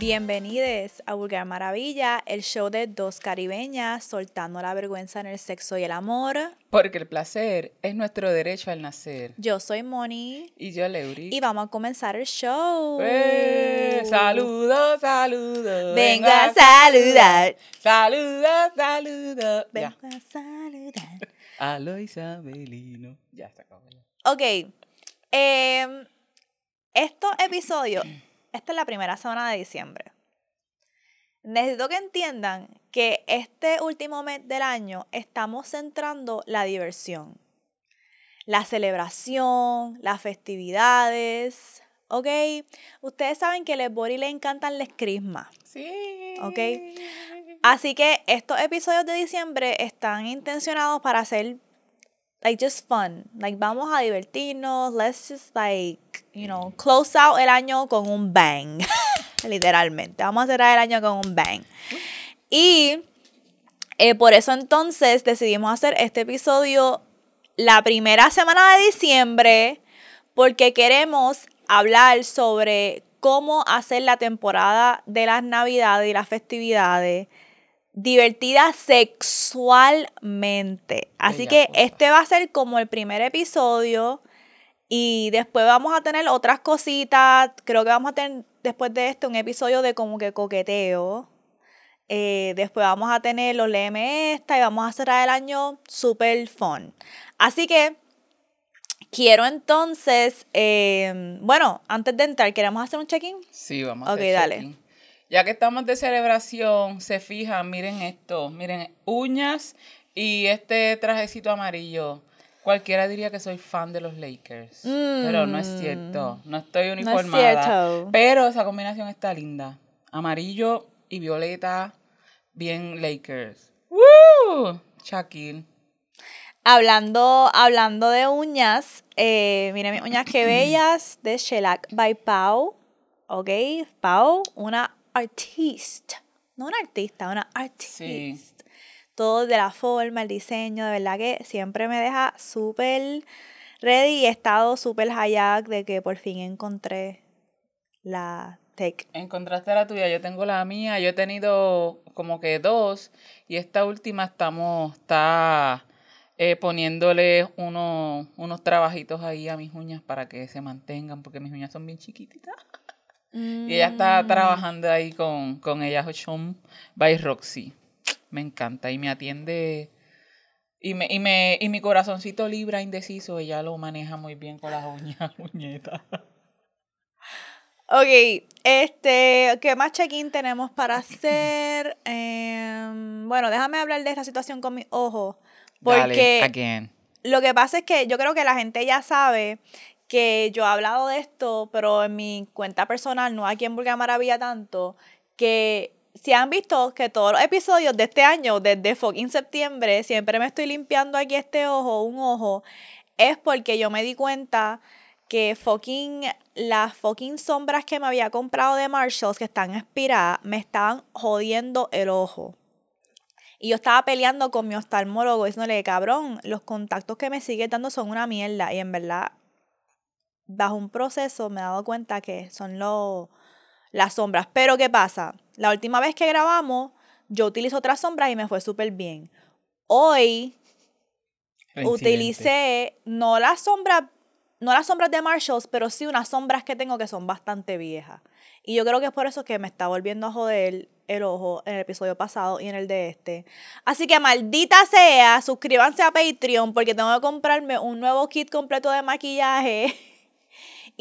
Bienvenidos a Vulgar Maravilla, el show de dos caribeñas soltando la vergüenza en el sexo y el amor. Porque el placer es nuestro derecho al nacer. Yo soy Moni. Y yo, Leury. Y vamos a comenzar el show. ¡Eh! Saludos, saludos. Vengo a saludar. Saludos, saludos. Vengo Ya. a saludar. A lo Isabelino. Ya se acabó. Ok. em, estos episodios, esta es la primera semana de diciembre. Necesito que entiendan que este último mes del año estamos centrando la diversión, la celebración, las festividades. ¿Ok? Ustedes saben que a les Bori le encantan las crismas. Sí. Ok. Así que estos episodios de diciembre están intencionados para hacer like just fun. Like vamos a divertirnos, let's just like, you know, close out el año con un bang. Literalmente. Vamos a cerrar el año con un bang. Y eh, por eso entonces decidimos hacer este episodio la primera semana de diciembre porque queremos hablar sobre cómo hacer la temporada de las navidades y las festividades divertida sexualmente. Así Bella que cosa. este va a ser como el primer episodio y después vamos a tener otras cositas. Creo que vamos a tener después de este un episodio de como que coqueteo. Eh, después vamos a tener los LM esta y vamos a cerrar el año super fun. Así que quiero entonces, eh, bueno, antes de entrar, ¿queremos hacer un check-in? Sí, vamos a Ok, hacer dale. Ya que estamos de celebración, se fijan, miren esto, miren, uñas y este trajecito amarillo. Cualquiera diría que soy fan de los Lakers, pero no es cierto, no estoy Mm. No es uniformada. cierto. Pero esa combinación está linda, amarillo y violeta, bien Lakers. ¡Woo! Shaquille. Hablando, hablando de uñas, eh, miren mis uñas que bellas de Shellac by Pau. ¿Ok? Pau, una artista. No una artista, una artista. Todo de la forma, el diseño, de verdad que siempre me deja súper ready y he estado súper hayak de que por fin encontré la tech. Encontraste la tuya, yo tengo la mía, yo he tenido como que dos y esta última estamos, está eh, poniéndole uno- unos trabajitos ahí a mis uñas para que se mantengan porque mis uñas son bien chiquititas. Y ella está Mm. trabajando ahí con, con ella, Hoshom by Roxy. Me encanta y me atiende. Y, me, y, me, y mi corazoncito libra indeciso, ella lo maneja muy bien con las uñas, uñetas. Ok, este, ¿qué más check-in tenemos para hacer? Em, bueno, déjame hablar de esta situación con mis ojos. Porque again. lo que pasa es que yo creo que la gente ya sabe que yo he hablado de esto, pero en mi cuenta personal, no aquí en Vulgar Maravilla tanto, que si han visto que todos los episodios de este año, desde fucking septiembre, siempre me estoy limpiando aquí este ojo, un ojo, es porque yo me di cuenta que fucking las fucking sombras que me había comprado de Marshalls que están expiradas me estaban jodiendo el ojo. Y yo estaba peleando con mi oftalmólogo diciéndole, cabrón, los contactos que me sigue dando son una mierda. Y en verdad, bajo un proceso me he dado cuenta que son los las sombras. Pero ¿qué pasa? La última vez que grabamos, yo utilicé otras sombras y me fue súper bien. Hoy utilicé no las sombras, no las sombras de Marshalls, pero sí unas sombras que tengo que son bastante viejas. Y yo creo que es por eso que me está volviendo a joder el ojo en el episodio pasado y en el de este. Así que maldita sea, suscríbanse a Patreon porque tengo que comprarme un nuevo kit completo de maquillaje.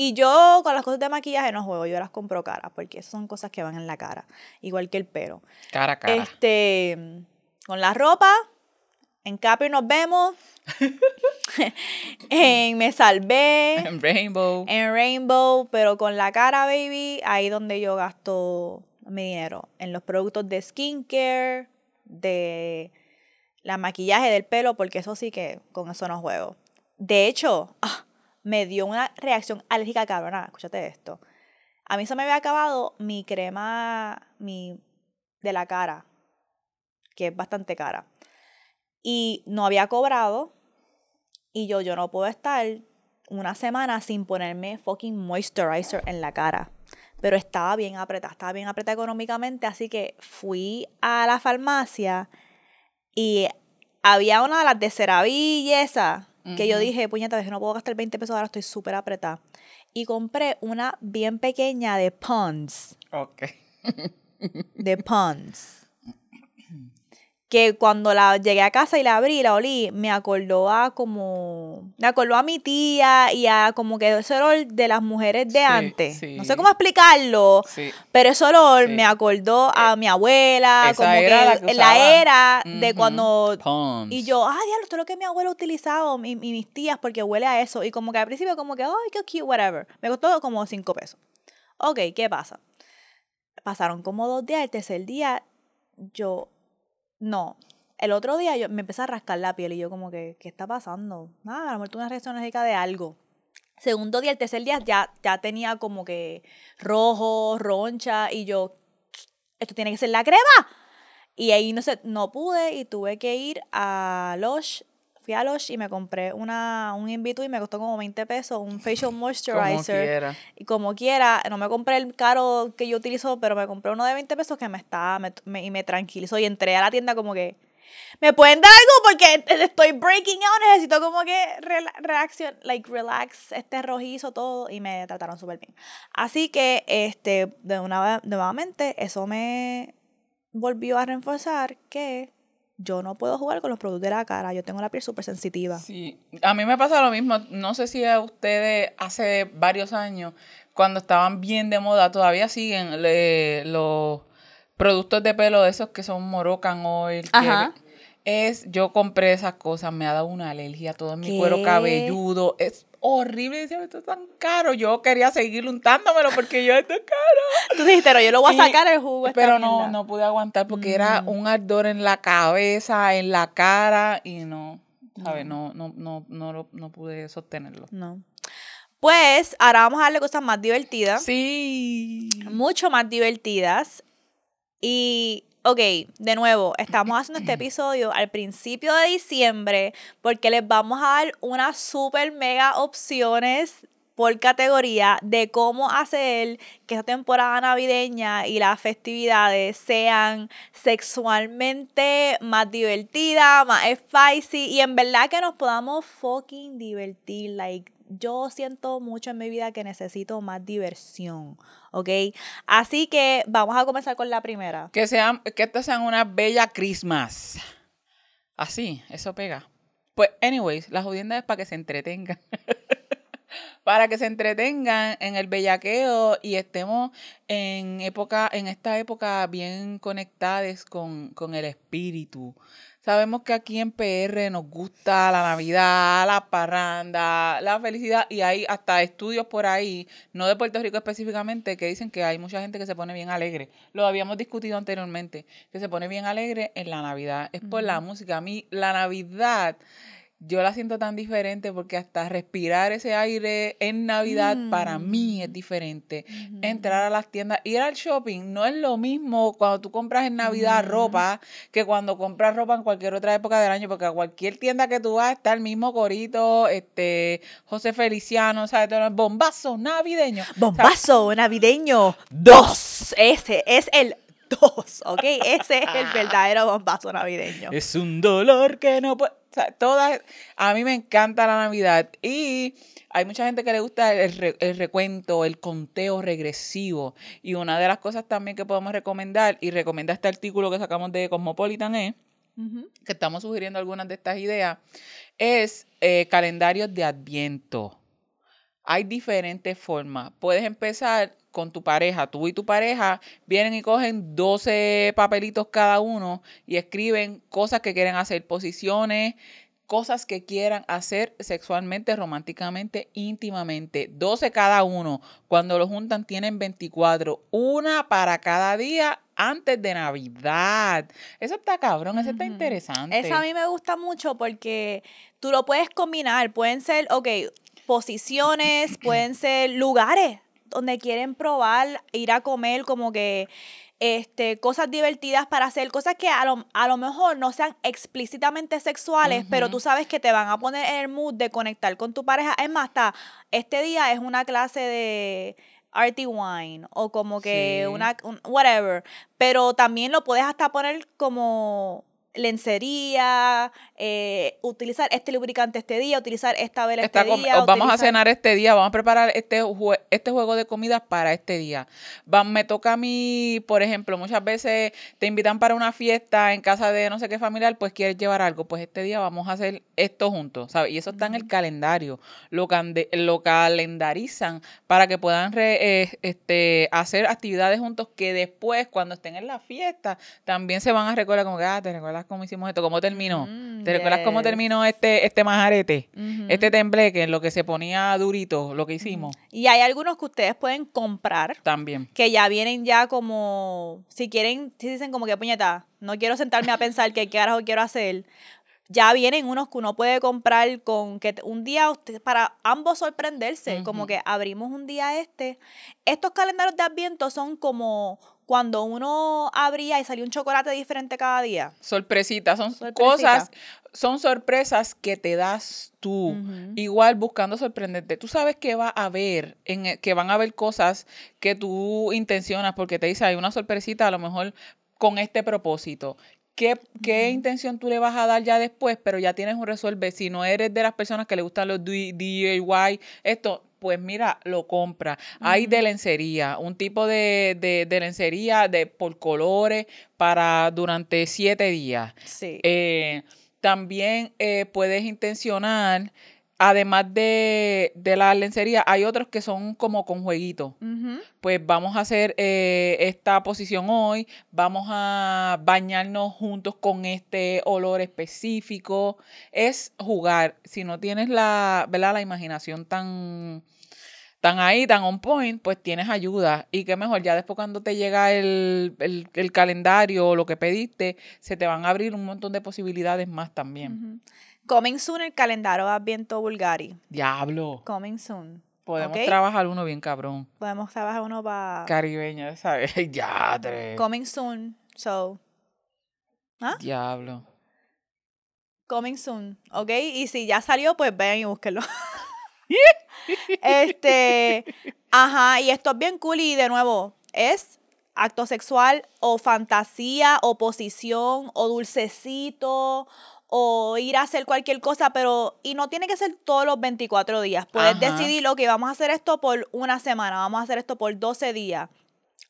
Y yo con las cosas de maquillaje no juego, yo las compro caras porque esas son cosas que van en la cara, igual que el pelo. Cara cara. Este, con la ropa, en Capri nos vemos. en Me Salvé, Rainbow. en Rainbow, pero con la cara, baby, ahí donde yo gasto mi dinero. En los productos de skincare, de la maquillaje del pelo, porque eso sí que con eso no juego. De hecho, ah, me dio una reacción alérgica cabrona. Escúchate esto. A mí se me había acabado mi crema mi, de la cara, que es bastante cara. Y no había cobrado. Y yo, yo no puedo estar una semana sin ponerme fucking moisturizer en la cara. pero estaba bien apretada, estaba bien apretada económicamente, así que fui a la farmacia y había una de las de CeraVe que yo dije, puñeta, no puedo gastar 20 pesos, ahora estoy súper apretada. Y compré una bien pequeña de Pond's, Ok. de Pond's. Que cuando la llegué a casa y la abrí la olí, me acordó a como. Me acordó a mi tía y a como que ese olor de las mujeres de Sí, antes. sí. No sé cómo explicarlo. Sí. Pero ese olor me acordó a mi abuela, esa como era la que, la usaba. era de cuando y yo, ah, diablo, esto es lo que mi abuela ha utilizado, y, y mis tías, porque huele a eso. Y como que al principio, como que, ay, qué cute, whatever. Me costó como cinco pesos. Ok, ¿qué pasa? Pasaron como dos días, el tercer día, yo, no. El otro día yo me empecé a rascar la piel y yo como que, ¿qué está pasando? Nada, a lo mejor tuve una reacción alérgica de algo. Segundo día, el tercer día ya, ya tenía como que rojo, roncha, y yo, esto tiene que ser la crema. Y ahí no sé, no pude y tuve que ir a Lush. Fui a Lush y me compré una, un in y me costó como 20 pesos, un facial Como moisturizer. quiera. Y como quiera, no me compré el caro que yo utilizo, pero me compré uno de 20 pesos que me está, me, me- y me tranquilizó. Y entré a la tienda como que, ¿me pueden dar algo? Porque estoy breaking out, necesito como que rela- reacción, like relax, este rojizo, todo. Y me trataron súper bien. Así que, este, de una, nuevamente, eso me volvió a reforzar que yo no puedo jugar con los productos de la cara. Yo tengo la piel súper sensitiva. Sí, a mí me pasa lo mismo. No sé si a ustedes hace varios años, cuando estaban bien de moda, todavía siguen le- los productos de pelo de esos que son Moroccan Oil. que Ajá. es, yo compré esas cosas, me ha dado una alergia a todo mi cuero cabelludo. Es horrible, decía, esto es tan caro. Yo quería seguir untándomelo porque yo esto es caro. Tú dijiste, pero yo lo voy a Y- sacar el jugo. Pero no, mierda". no pude aguantar porque era Mm. un ardor en la cabeza, en la cara y no, ¿sabes? No, no, no, no, lo- no pude sostenerlo. No. Pues ahora vamos a darle cosas más divertidas. Sí. Mucho más divertidas. Y, ok, de nuevo, estamos haciendo este episodio al principio de diciembre porque les vamos a dar unas super mega opciones por categoría de cómo hacer que esta temporada navideña y las festividades sean sexualmente más divertidas, más spicy y en verdad que nos podamos fucking divertir. Like, yo siento mucho en mi vida que necesito más diversión, ¿ok? Así que vamos a comenzar con la primera. Que sean, que estas sean una bella Christmas. Así, eso pega. Pues, anyways, la jodienda es para que se entretengan. para que se entretengan en el bellaqueo y estemos en época, en esta época bien conectadas con, con el espíritu. Sabemos que aquí en PR nos gusta la Navidad, la parranda, la felicidad y hay hasta estudios por ahí, no de Puerto Rico específicamente, que dicen que hay mucha gente que se pone bien alegre. Lo habíamos discutido anteriormente, que se pone bien alegre en la Navidad. Es por la música. A mí la Navidad yo la siento tan diferente porque hasta respirar ese aire en Navidad para mí es diferente. Entrar a las tiendas, ir al shopping no es lo mismo cuando tú compras en Navidad ropa que cuando compras ropa en cualquier otra época del año, porque a cualquier tienda que tú vas está el mismo corito, este, José Feliciano, ¿sabes? Todo el bombazo navideño. Bombazo navideño 2. Ese es el 2, ¿ok? Ese es el verdadero bombazo navideño. Es un dolor que no puede. O sea, todas, a mí me encanta la Navidad y hay mucha gente que le gusta el, re- el recuento, el conteo regresivo. Y una de las cosas también que podemos recomendar, y recomienda este artículo que sacamos de Cosmopolitan, es que estamos sugiriendo algunas de estas ideas, es eh, calendarios de Adviento. Hay diferentes formas. Puedes empezar con tu pareja. Tú y tu pareja vienen y cogen 12 papelitos cada uno y escriben cosas que quieren hacer, posiciones, cosas que quieran hacer sexualmente, románticamente, íntimamente. 12 cada uno. Cuando lo juntan tienen 24. Una para cada día antes de Navidad. Eso está cabrón, eso está interesante. Esa a mí me gusta mucho porque tú lo puedes combinar. Pueden ser, ok, posiciones, pueden ser lugares donde quieren probar, ir a comer, como que este, cosas divertidas para hacer, cosas que a lo, a lo mejor no sean explícitamente sexuales, pero tú sabes que te van a poner en el mood de conectar con tu pareja. Es más, hasta este día es una clase de arty wine o como que Sí. una un- whatever, pero también lo puedes hasta poner como lencería, eh, utilizar este lubricante este día, utilizar esta vela este día. o vamos a cenar este día, vamos a preparar este, jue- este juego de comida para este día. Va- me toca a mí, por ejemplo, muchas veces te invitan para una fiesta en casa de no sé qué familiar, pues quieres llevar algo, pues este día vamos a hacer esto juntos, ¿sabes? Y eso está en el calendario, lo, lo calendarizan para que puedan re- eh, este, hacer actividades juntos que después, cuando estén en la fiesta, también se van a recordar como que, ah, ¿te recuerdas cómo hicimos esto? ¿Cómo terminó? Mm, ¿Te recuerdas cómo terminó este, este majarete? Ujú. Este tembleque, en lo que se ponía durito, lo que hicimos, Y hay algunos que ustedes pueden comprar también. que ya vienen ya como, si quieren, si dicen como que puñeta, no quiero sentarme a pensar qué carajo quiero hacer, ya vienen unos que uno puede comprar con que un día usted, para ambos sorprenderse, como que abrimos un día este. Estos calendarios de Adviento son como cuando uno abría y salía un chocolate diferente cada día. Sorpresitas, son Sorpresita. cosas, son sorpresas que te das tú. Igual buscando sorprenderte. Tú sabes que va a haber, en, e- que van a haber cosas que tú intencionas porque te dice, hay una sorpresita a lo mejor con este propósito. ¿Qué, qué intención tú le vas a dar ya después? Pero ya tienes un resuelve. Si no eres de las personas que le gustan los DIY, esto, pues mira, lo compra. Hay de lencería, un tipo de, de, de lencería de, por colores para durante siete días. Sí. Eh, también eh, puedes intencionar, además de, de la lencería, hay otros que son como con jueguitos. Ujú. Pues vamos a hacer eh, esta posición hoy, vamos a bañarnos juntos con este olor específico. Es jugar. Si no tienes la, ¿verdad? la imaginación tan, tan ahí, tan on point, pues tienes ayuda. Y qué mejor, ya después cuando te llega el, el, el calendario o lo que pediste, se te van a abrir un montón de posibilidades más también. Coming soon el calendario Adviento Bulgari. Diablo. Coming soon. Podemos trabajar uno bien cabrón. Podemos trabajar uno para Caribeño, ¿sabes? ya, tres. coming soon. So, ¿ah? Diablo. Coming soon, ¿ok? Y si ya salió, pues ven y búsquenlo. este, ajá, y esto es bien cool y de nuevo, es acto sexual o fantasía o posición o dulcecito o ir a hacer cualquier cosa, pero y no tiene que ser todos los 24 días. Puedes Ajá. decidir, ok, vamos a hacer esto por una semana, vamos a hacer esto por 12 días.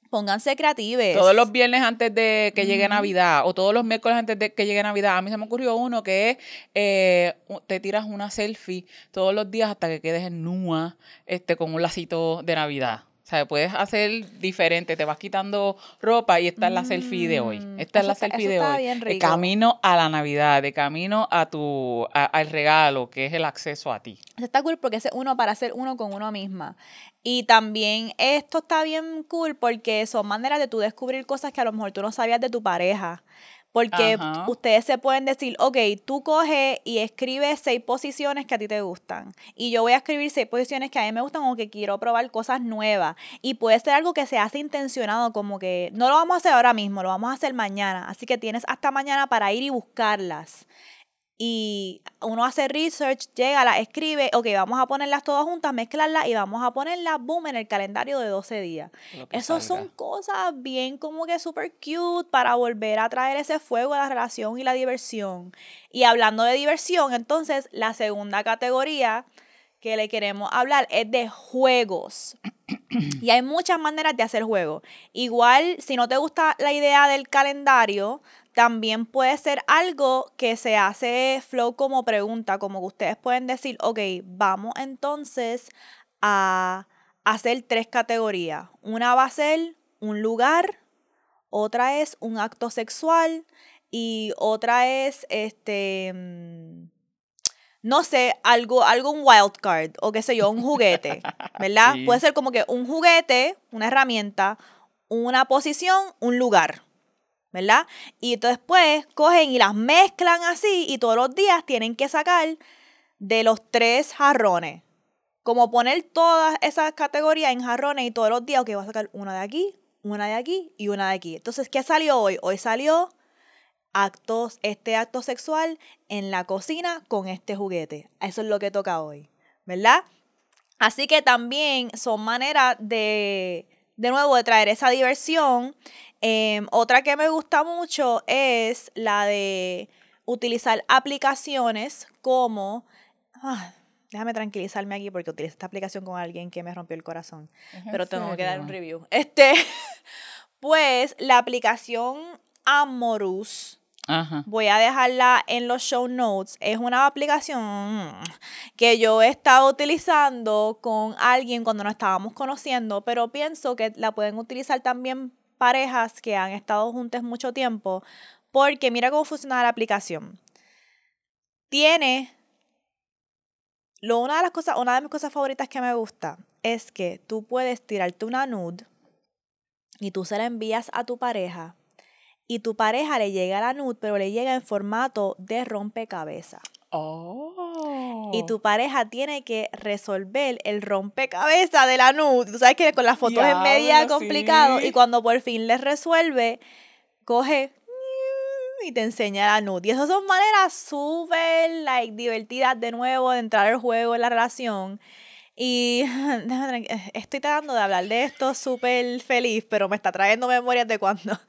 Pónganse creativos. Todos los viernes antes de que llegue. Navidad o todos los miércoles antes de que llegue Navidad. A mí se me ocurrió uno que es, eh, te tiras una selfie todos los días hasta que quedes en nua este, con un lacito de Navidad. O sea, puedes hacer diferente, te vas quitando ropa y esta es la selfie de hoy. Mm, Esta es la está- selfie de hoy. bien De camino a la Navidad, de camino a tu, a- al regalo, que es el acceso a ti. Eso está cool porque es uno para hacer uno con uno misma. Y también esto está bien cool porque son maneras de tú descubrir cosas que a lo mejor tú no sabías de tu pareja. Porque Ajá. ustedes se pueden decir, ok, tú coges y escribes seis posiciones que a ti te gustan. Y yo voy a escribir seis posiciones que a mí me gustan o que quiero probar cosas nuevas. Y puede ser algo que se hace intencionado, como que no lo vamos a hacer ahora mismo, lo vamos a hacer mañana. Así que tienes hasta mañana para ir y buscarlas y uno hace research, llega, las escribe, ok, vamos a ponerlas todas juntas, mezclarlas y vamos a ponerlas, boom, en el calendario de 12 días. Salga. son cosas bien como que super cute para volver a traer ese fuego a la relación y la diversión. Y hablando de diversión, entonces la segunda categoría que le queremos hablar es de juegos. Y hay muchas maneras de hacer juegos. Igual, si no te gusta la idea del calendario, también puede ser algo que se hace flow como pregunta, como que ustedes pueden decir, ok, vamos entonces a hacer tres categorías. Una va a ser un lugar, otra es un acto sexual y otra es este mm, no sé, algo, algo un wild card o qué sé yo, un juguete, ¿verdad? Sí. Puede ser como que un juguete, una herramienta, una posición, un lugar, ¿verdad? Y entonces pues cogen y las mezclan así y todos los días tienen que sacar de los tres jarrones. Como poner todas esas categorías en jarrones y todos los días, ok, voy a sacar una de aquí, una de aquí y una de aquí. Entonces, ¿qué salió hoy? Hoy salió actos, este acto sexual en la cocina con este juguete. Eso es lo que toca hoy, ¿verdad? Así que también son maneras de, de nuevo, de traer esa diversión. Em, otra que me gusta mucho es la de utilizar aplicaciones como... ah, déjame tranquilizarme aquí porque utilicé esta aplicación con alguien que me rompió el corazón. ¿Es en Pero tengo que dar un review. Este, pues la aplicación Amorous Ajá. Voy a dejarla en los show notes. Es una aplicación que yo he estado utilizando con alguien cuando nos estábamos conociendo, pero pienso que la pueden utilizar también parejas que han estado juntas mucho tiempo, porque mira cómo funciona la aplicación. Tiene lo, una de las cosas, una de mis cosas favoritas que me gusta es que tú puedes tirarte una nude y tú se la envías a tu pareja y tu pareja le llega la nude, pero le llega en formato de rompecabezas. Oh. Y tu pareja tiene que resolver el rompecabezas de la nude. Tú sabes que con las fotos es media complicado. sí. Y cuando por fin les resuelve, coge y te enseña la nude. Y esas son maneras súper like, divertidas de nuevo de entrar al juego en la relación. Y estoy tratando de hablar de esto súper feliz, pero me está trayendo memorias de cuando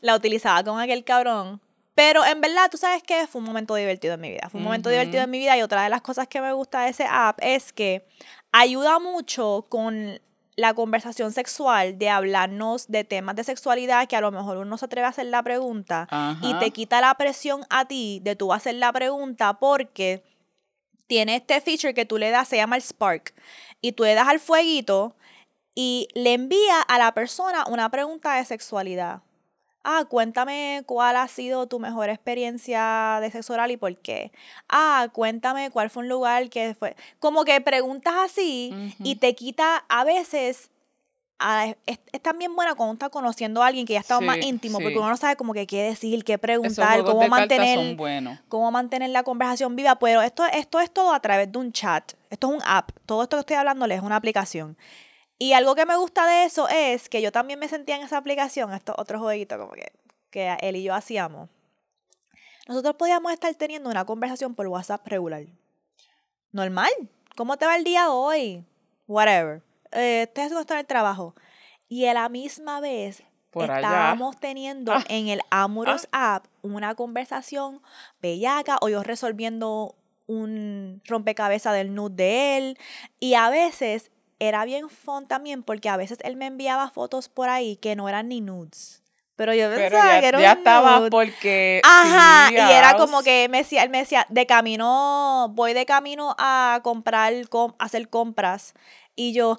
la utilizaba con aquel cabrón. Pero en verdad, tú sabes que fue un momento divertido en mi vida. Fue un momento divertido en mi vida y otra de las cosas que me gusta de ese app es que ayuda mucho con la conversación sexual, de hablarnos de temas de sexualidad que a lo mejor uno se atreve a hacer la pregunta y te quita la presión a ti de tú hacer la pregunta porque tiene este feature que tú le das, se llama el Spark, y tú le das al fueguito y le envía a la persona una pregunta de sexualidad. Ah, cuéntame cuál ha sido tu mejor experiencia de sexo oral y por qué. Ah, cuéntame cuál fue un lugar que fue. Como que preguntas así y te quita a veces. a- es, es también buena cuando uno está conociendo a alguien que ya está más Sí, íntimo, porque sí. uno no sabe como que qué decir, qué preguntar, cómo mantener cómo mantener la conversación viva, pero esto, esto es todo a través de un chat. Esto es un app. Todo esto que estoy hablándoles es una aplicación. Y algo que me gusta de eso es que yo también me sentía en esa aplicación, estos otros jueguitos como que, que él y yo hacíamos. Nosotros podíamos estar teniendo una conversación por WhatsApp regular. Normal. ¿Cómo te va el día hoy? Whatever. Eh, estoy haciendo esto en el trabajo. Y a la misma vez Por allá. estábamos teniendo Ah. en el Amorous App una conversación bellaca o yo resolviendo un rompecabezas del nude de él. Y a veces era bien fun también porque a veces él me enviaba fotos por ahí que no eran ni nudes. Pero yo Pero pensaba ya, que era ya un estaba nude. porque. Ajá, y era como que me decía, él me decía, de camino, voy de camino a comprar, com- a hacer compras. Y yo,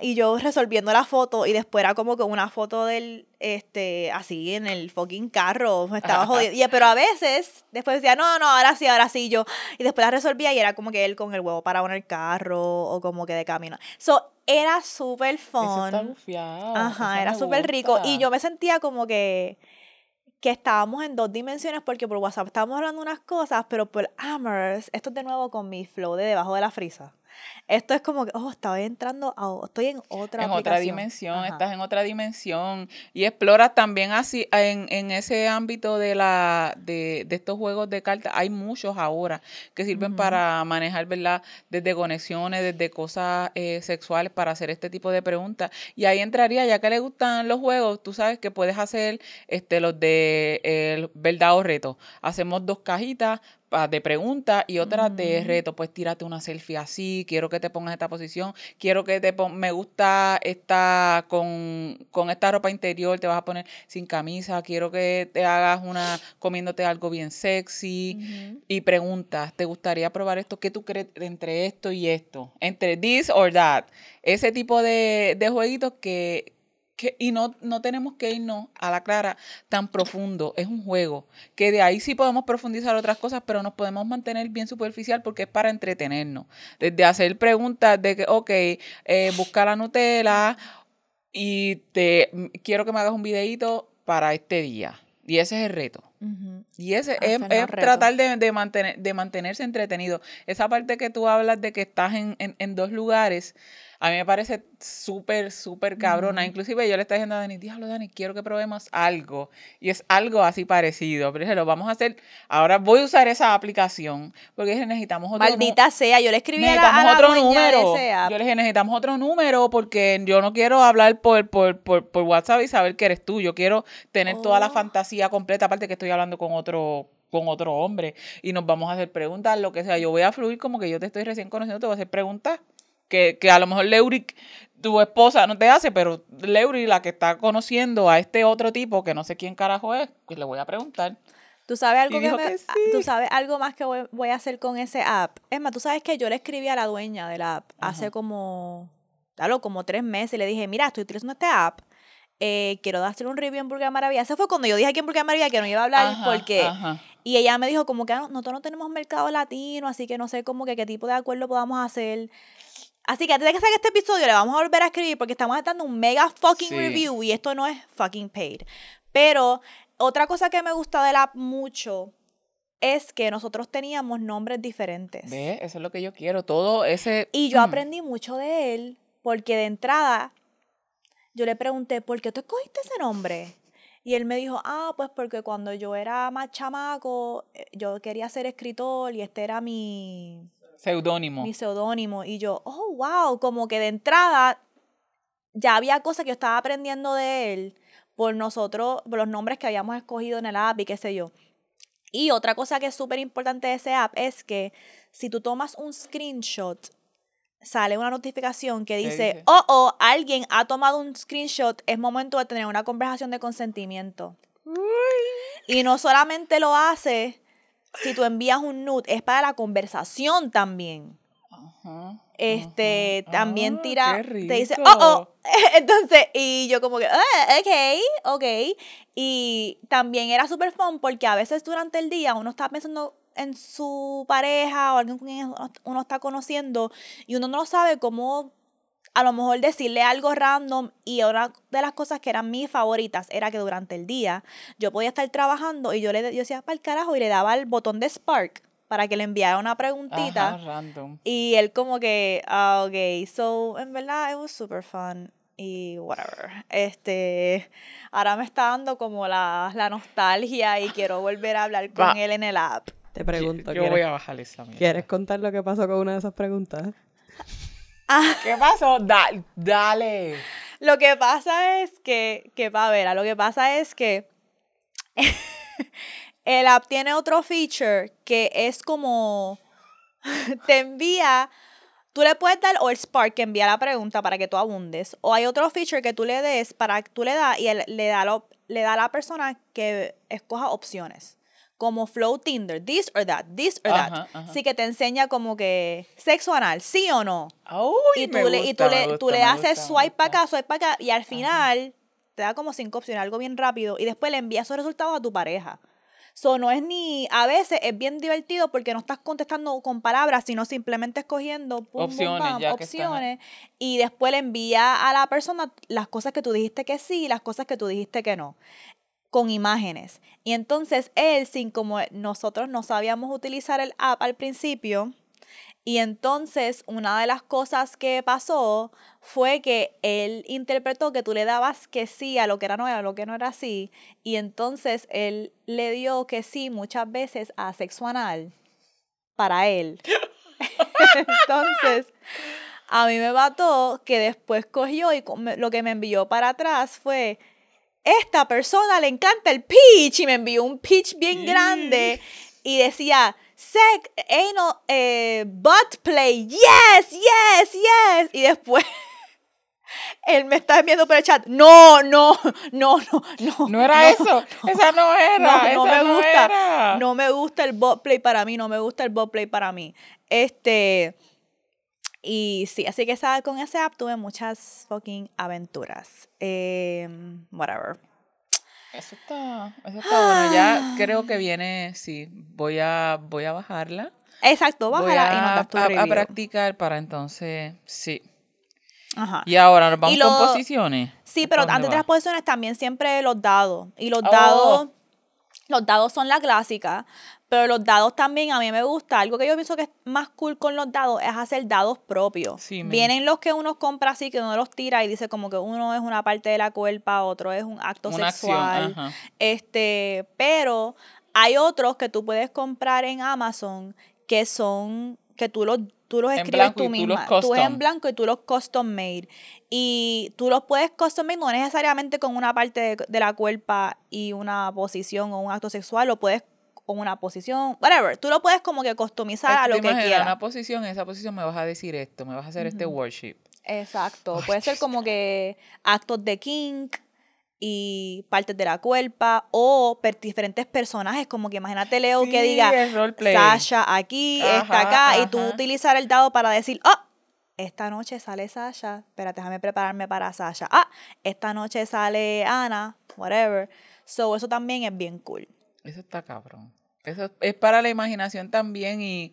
y yo resolviendo la foto, y después era como que una foto del, este, así en el fucking carro, me estaba jodiendo. Y- pero a veces, después decía, no, no, ahora sí, ahora sí, yo, y después la resolvía y era como que él con el huevo parado en el carro, o como que de camino. So, era súper Eso está fun. bufiado, Ajá, eso era súper rico. Y yo me sentía como que, que estábamos en dos dimensiones porque por WhatsApp estábamos hablando unas cosas, pero por Amherst, esto es de nuevo con mi flow de debajo de la frisa. Esto es como que, oh, estaba entrando, a, estoy en otra en otra dimensión, Ajá. estás en otra dimensión y exploras también así en, en ese ámbito de la de, de estos juegos de cartas hay muchos ahora que sirven para manejar verdad desde conexiones desde cosas eh, sexuales para hacer este tipo de preguntas. Y ahí entraría ya que le gustan los juegos tú sabes que puedes hacer este los de el verdad o reto. Hacemos dos cajitas de preguntas y otras de Ujú. reto pues tírate una selfie así quiero que te pongas esta posición quiero que te pon- me gusta esta con, con esta ropa interior, te vas a poner sin camisa, quiero que te hagas una comiéndote algo bien sexy y preguntas, ¿te gustaría probar esto? ¿Qué tú crees entre esto y esto? Entre this or that. Ese tipo de, de jueguitos que, que y no, no tenemos que irnos a la clara tan profundo. Es un juego que de ahí sí podemos profundizar otras cosas, pero nos podemos mantener bien superficial porque es para entretenernos. Desde hacer preguntas de que, ok, eh, busca la Nutella y te quiero que me hagas un videíto para este día. Y ese es el reto. Y ese es, Hacernos es tratar de, de, mantener, de mantenerse entretenido. Esa parte que tú hablas de que estás en, en, en dos lugares, a mí me parece súper, súper cabrona. Ujú. Inclusive yo le estaba diciendo a Dani, diablo Dani, quiero que probemos algo. Y es algo así parecido. Pero dije, lo vamos a hacer. Ahora voy a usar esa aplicación porque dije, necesitamos otro Maldita sea, yo le escribí a la, a Necesitamos la otro número. de ese app. Yo le dije, necesitamos otro número porque yo no quiero hablar por, por, por, por WhatsApp y saber que eres tú. Yo quiero tener toda la Oh. fantasía completa, aparte que estoy hablando con otro con otro hombre y nos vamos a hacer preguntas, lo que sea. Yo voy a fluir como que yo te estoy recién conociendo, te voy a hacer preguntas que, que a lo mejor Leuric, tu esposa, no te hace, pero Leuric, la que está conociendo a este otro tipo, que no sé quién carajo es, pues le voy a preguntar. ¿Tú sabes algo que, dijo me- que sí. tú sabes algo más que voy, voy a hacer con ese app? Es más, tú sabes que yo le escribí a la dueña del app hace como, como tres meses y le dije, mira, estoy utilizando este app. Eh, quiero hacer un review en Burger Maravilla. Ese fue cuando yo dije aquí en Burger Maravilla que no iba a hablar Ajá, porque... ajá. Y ella me dijo como que "Ah, no- nosotros no tenemos mercado latino, así que no sé como que qué tipo de acuerdo podamos hacer. Así que antes de que salga este episodio le vamos a volver a escribir porque estamos dando un mega fucking Sí. review y esto no es fucking paid. Pero otra cosa que me gusta del app mucho es que nosotros teníamos nombres diferentes. ¿Ves? Eso es lo que yo quiero. Todo ese. Y yo Mm. aprendí mucho de él porque de entrada yo le pregunté, ¿por qué tú escogiste ese nombre? Y él me dijo, ah, pues porque cuando yo era más chamaco, eh, yo quería ser escritor y este era mi, Seudónimo. mi seudónimo. Y yo, oh, wow, como que de entrada ya había cosas que yo estaba aprendiendo de él por nosotros, por los nombres que habíamos escogido en el app y qué sé yo. Y otra cosa que es súper importante de ese app es que si tú tomas un screenshot, sale una notificación que ¿Qué dice, dice? oh, oh, alguien ha tomado un screenshot, es momento de tener una conversación de consentimiento. Y no solamente lo hace si tú envías un nude, es para la conversación también. Ajá, Este, ajá. también Ah, tira, te dice, oh, oh. Entonces, y yo como que, ah, ok, ok. Y también era súper fun porque a veces durante el día uno está pensando en su pareja o alguien con quien uno- está conociendo y uno no sabe cómo a lo mejor decirle algo random y una de las cosas que eran mis favoritas era que durante el día yo podía estar trabajando y yo le yo decía para el carajo y le daba el botón de Spark para que le enviara una preguntita. Ajá, random. Y él como que, ah, ok, so, en verdad, it was super fun y whatever. Este, ahora me está dando como la, la nostalgia y quiero volver a hablar con Va. él en el app. Te pregunto, Yo ¿quieres, voy a bajar esa mierda. ¿quieres contar lo que pasó con una de esas preguntas? Ah, ¿Qué pasó? Da- dale. lo que pasa es que, que Pavela, lo que pasa es que el app tiene otro feature que es como, te envía... Tú le puedes dar o el Spark que envía la pregunta para que tú abundes. O hay otro feature que tú le des para que tú le das y él le da, lo- le da a la persona que escoja opciones. Como Flow Tinder, this or that, this or that. Ajá. Así que te enseña como que sexo anal, sí o no. Uy, y tú me le, y tú gusta, le, tú le haces gusta, swipe para acá, swipe para acá. Y al final te da como cinco opciones, algo bien rápido. Y después le envías esos resultados a tu pareja. So, no es ni, a veces es bien divertido porque no estás contestando con palabras, sino simplemente escogiendo pum, bum, Opciones, bam, ya que están ahí. opciones. Y después le envía a la persona las cosas que tú dijiste que sí y las cosas que tú dijiste que no con imágenes. Y entonces él, sin como nosotros no sabíamos utilizar el app al principio, y entonces una de las cosas que pasó fue que él interpretó que tú le dabas que sí a lo que era no a lo que no era así, y entonces él le dio que sí muchas veces a sexo anal para él. entonces, a mí me mató que después cogió y lo que me envió para atrás fue, esta persona le encanta el peach y me envió un peach bien grande y decía, sec, anal, eh, butt play, yes, yes, yes. Y después él me está enviando por el chat, no, no, no, no, no. No era eso. Esa no era. No, no esa me gusta. era. No me gusta el bot play para mí, no me gusta el bot play para mí. Este, y sí, así que ¿sabes? con ese app tuve muchas fucking aventuras. Em, whatever. Eso está, eso está bueno. Ya creo que viene, sí, voy a, voy a bajarla. Exacto, Voy bájala y nos das tu a- practicar para entonces, sí. Ajá. Y ahora nos vamos lo- con posiciones. Sí, ¿O pero antes de las posiciones también siempre los dados. Y los Oh. dados Los dados son la clásica, pero los dados también a mí me gusta. Algo que yo pienso que es más cool con los dados es hacer dados propios. Sí, Vienen los que uno compra así, que uno los tira y dice como que uno es una parte de la cuerpa, otro es un acto Una acción, sexual. ajá. Este, pero hay otros que tú puedes comprar en Amazon que son que tú los tú los En escribes blanco tú y tú los misma. Tú es custom. en blanco y tú los custom made. Y tú los puedes custom made no necesariamente con una parte de, de la cuerpa y una posición o un acto sexual, lo puedes con una posición, whatever. Tú lo puedes como que customizar a que lo que quieras. una posición, en esa posición me vas a decir esto, me vas a hacer este worship. Exacto. Puede ser como que actos de kink y partes de la cuerpa o per- diferentes personajes, como que imagínate Leo que Sí, diga el roleplay. Sasha aquí, está Ajá, acá y tú ajá. utilizar el dado para decir, "Oh, esta noche sale Sasha, espérate, déjame prepararme para Sasha. Ah, esta noche sale Ana, whatever." So, eso también es bien cool. Eso está cabrón. Eso es para la imaginación también y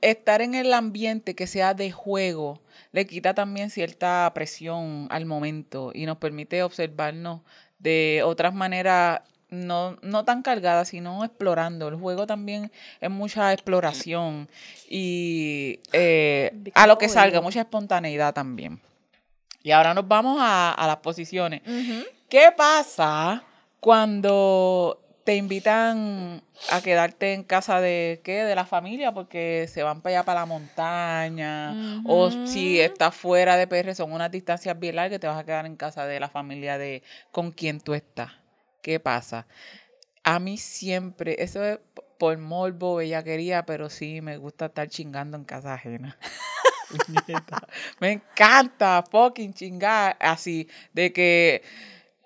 estar en el ambiente que sea de juego le quita también cierta presión al momento y nos permite observarnos de otras maneras no, no tan cargadas, sino explorando. El juego también es mucha exploración y eh, a lo que salga, mucha espontaneidad también. Y ahora nos vamos a, a las posiciones. ¿Qué pasa cuando te invitan a quedarte en casa de qué? De la familia porque se van para allá para la montaña o si estás fuera de PR son unas distancias bien largas te vas a quedar en casa de la familia de con quien tú estás. ¿Qué pasa? A mí siempre, eso es por morbo, bellaquería, pero sí me gusta estar chingando en casa ajena. Me encanta fucking chingar así, de que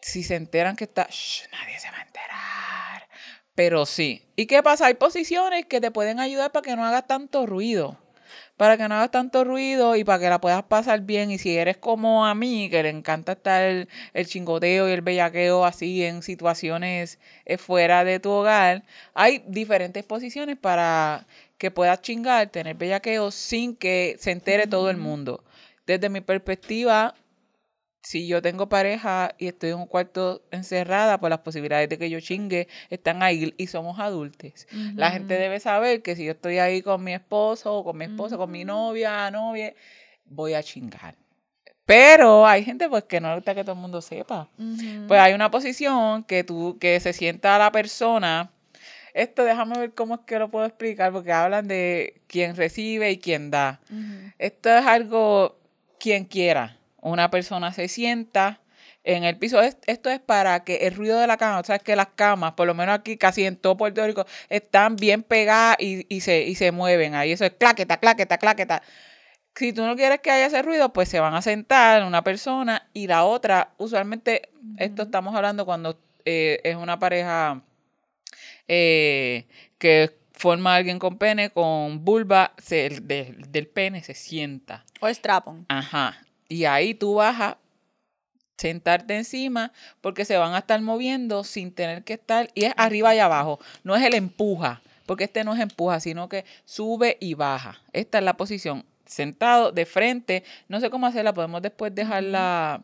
si se enteran que está, "Shh, nadie se va a enterar. Pero sí. ¿Y qué pasa? Hay posiciones que te pueden ayudar para que no hagas tanto ruido. Para que no hagas tanto ruido y para que la puedas pasar bien. Y si eres como a mí, que le encanta estar el, el chingoteo y el bellaqueo así en situaciones eh, fuera de tu hogar, hay diferentes posiciones para que puedas chingar, tener bellaqueo sin que se entere todo el mundo. Desde mi perspectiva, si yo tengo pareja y estoy en un cuarto encerrada, pues las posibilidades de que yo chingue están ahí y somos adultos. La gente debe saber que si yo estoy ahí con mi esposo, o con mi esposa, con mi novia, novia, voy a chingar. Pero hay gente pues que no le gusta que todo el mundo sepa. Pues hay una posición que tú, que se sienta la persona. Esto déjame ver cómo es que lo puedo explicar, porque hablan de quién recibe y quién da. Esto es algo quien quiera. Una persona se sienta en el piso. Es- Esto es para que el ruido de la cama, o sea, que las camas, por lo menos aquí casi en todo Puerto Rico, están bien pegadas y, y se, y se mueven. Ahí eso es claqueta, claqueta, claqueta. Si tú no quieres que haya ese ruido, pues se van a sentar una persona y la otra, usualmente, esto estamos hablando cuando eh, es una pareja eh, que forma alguien con pene, con vulva, se, el de- del pene se sienta. O strapon. Ajá. Y ahí tú vas a sentarte encima porque se van a estar moviendo sin tener que estar. Y es arriba y abajo. No es el empuja. Porque este no es empuja, sino que sube y baja. Esta es la posición. Sentado de frente. No sé cómo hacerla. Podemos después dejar la,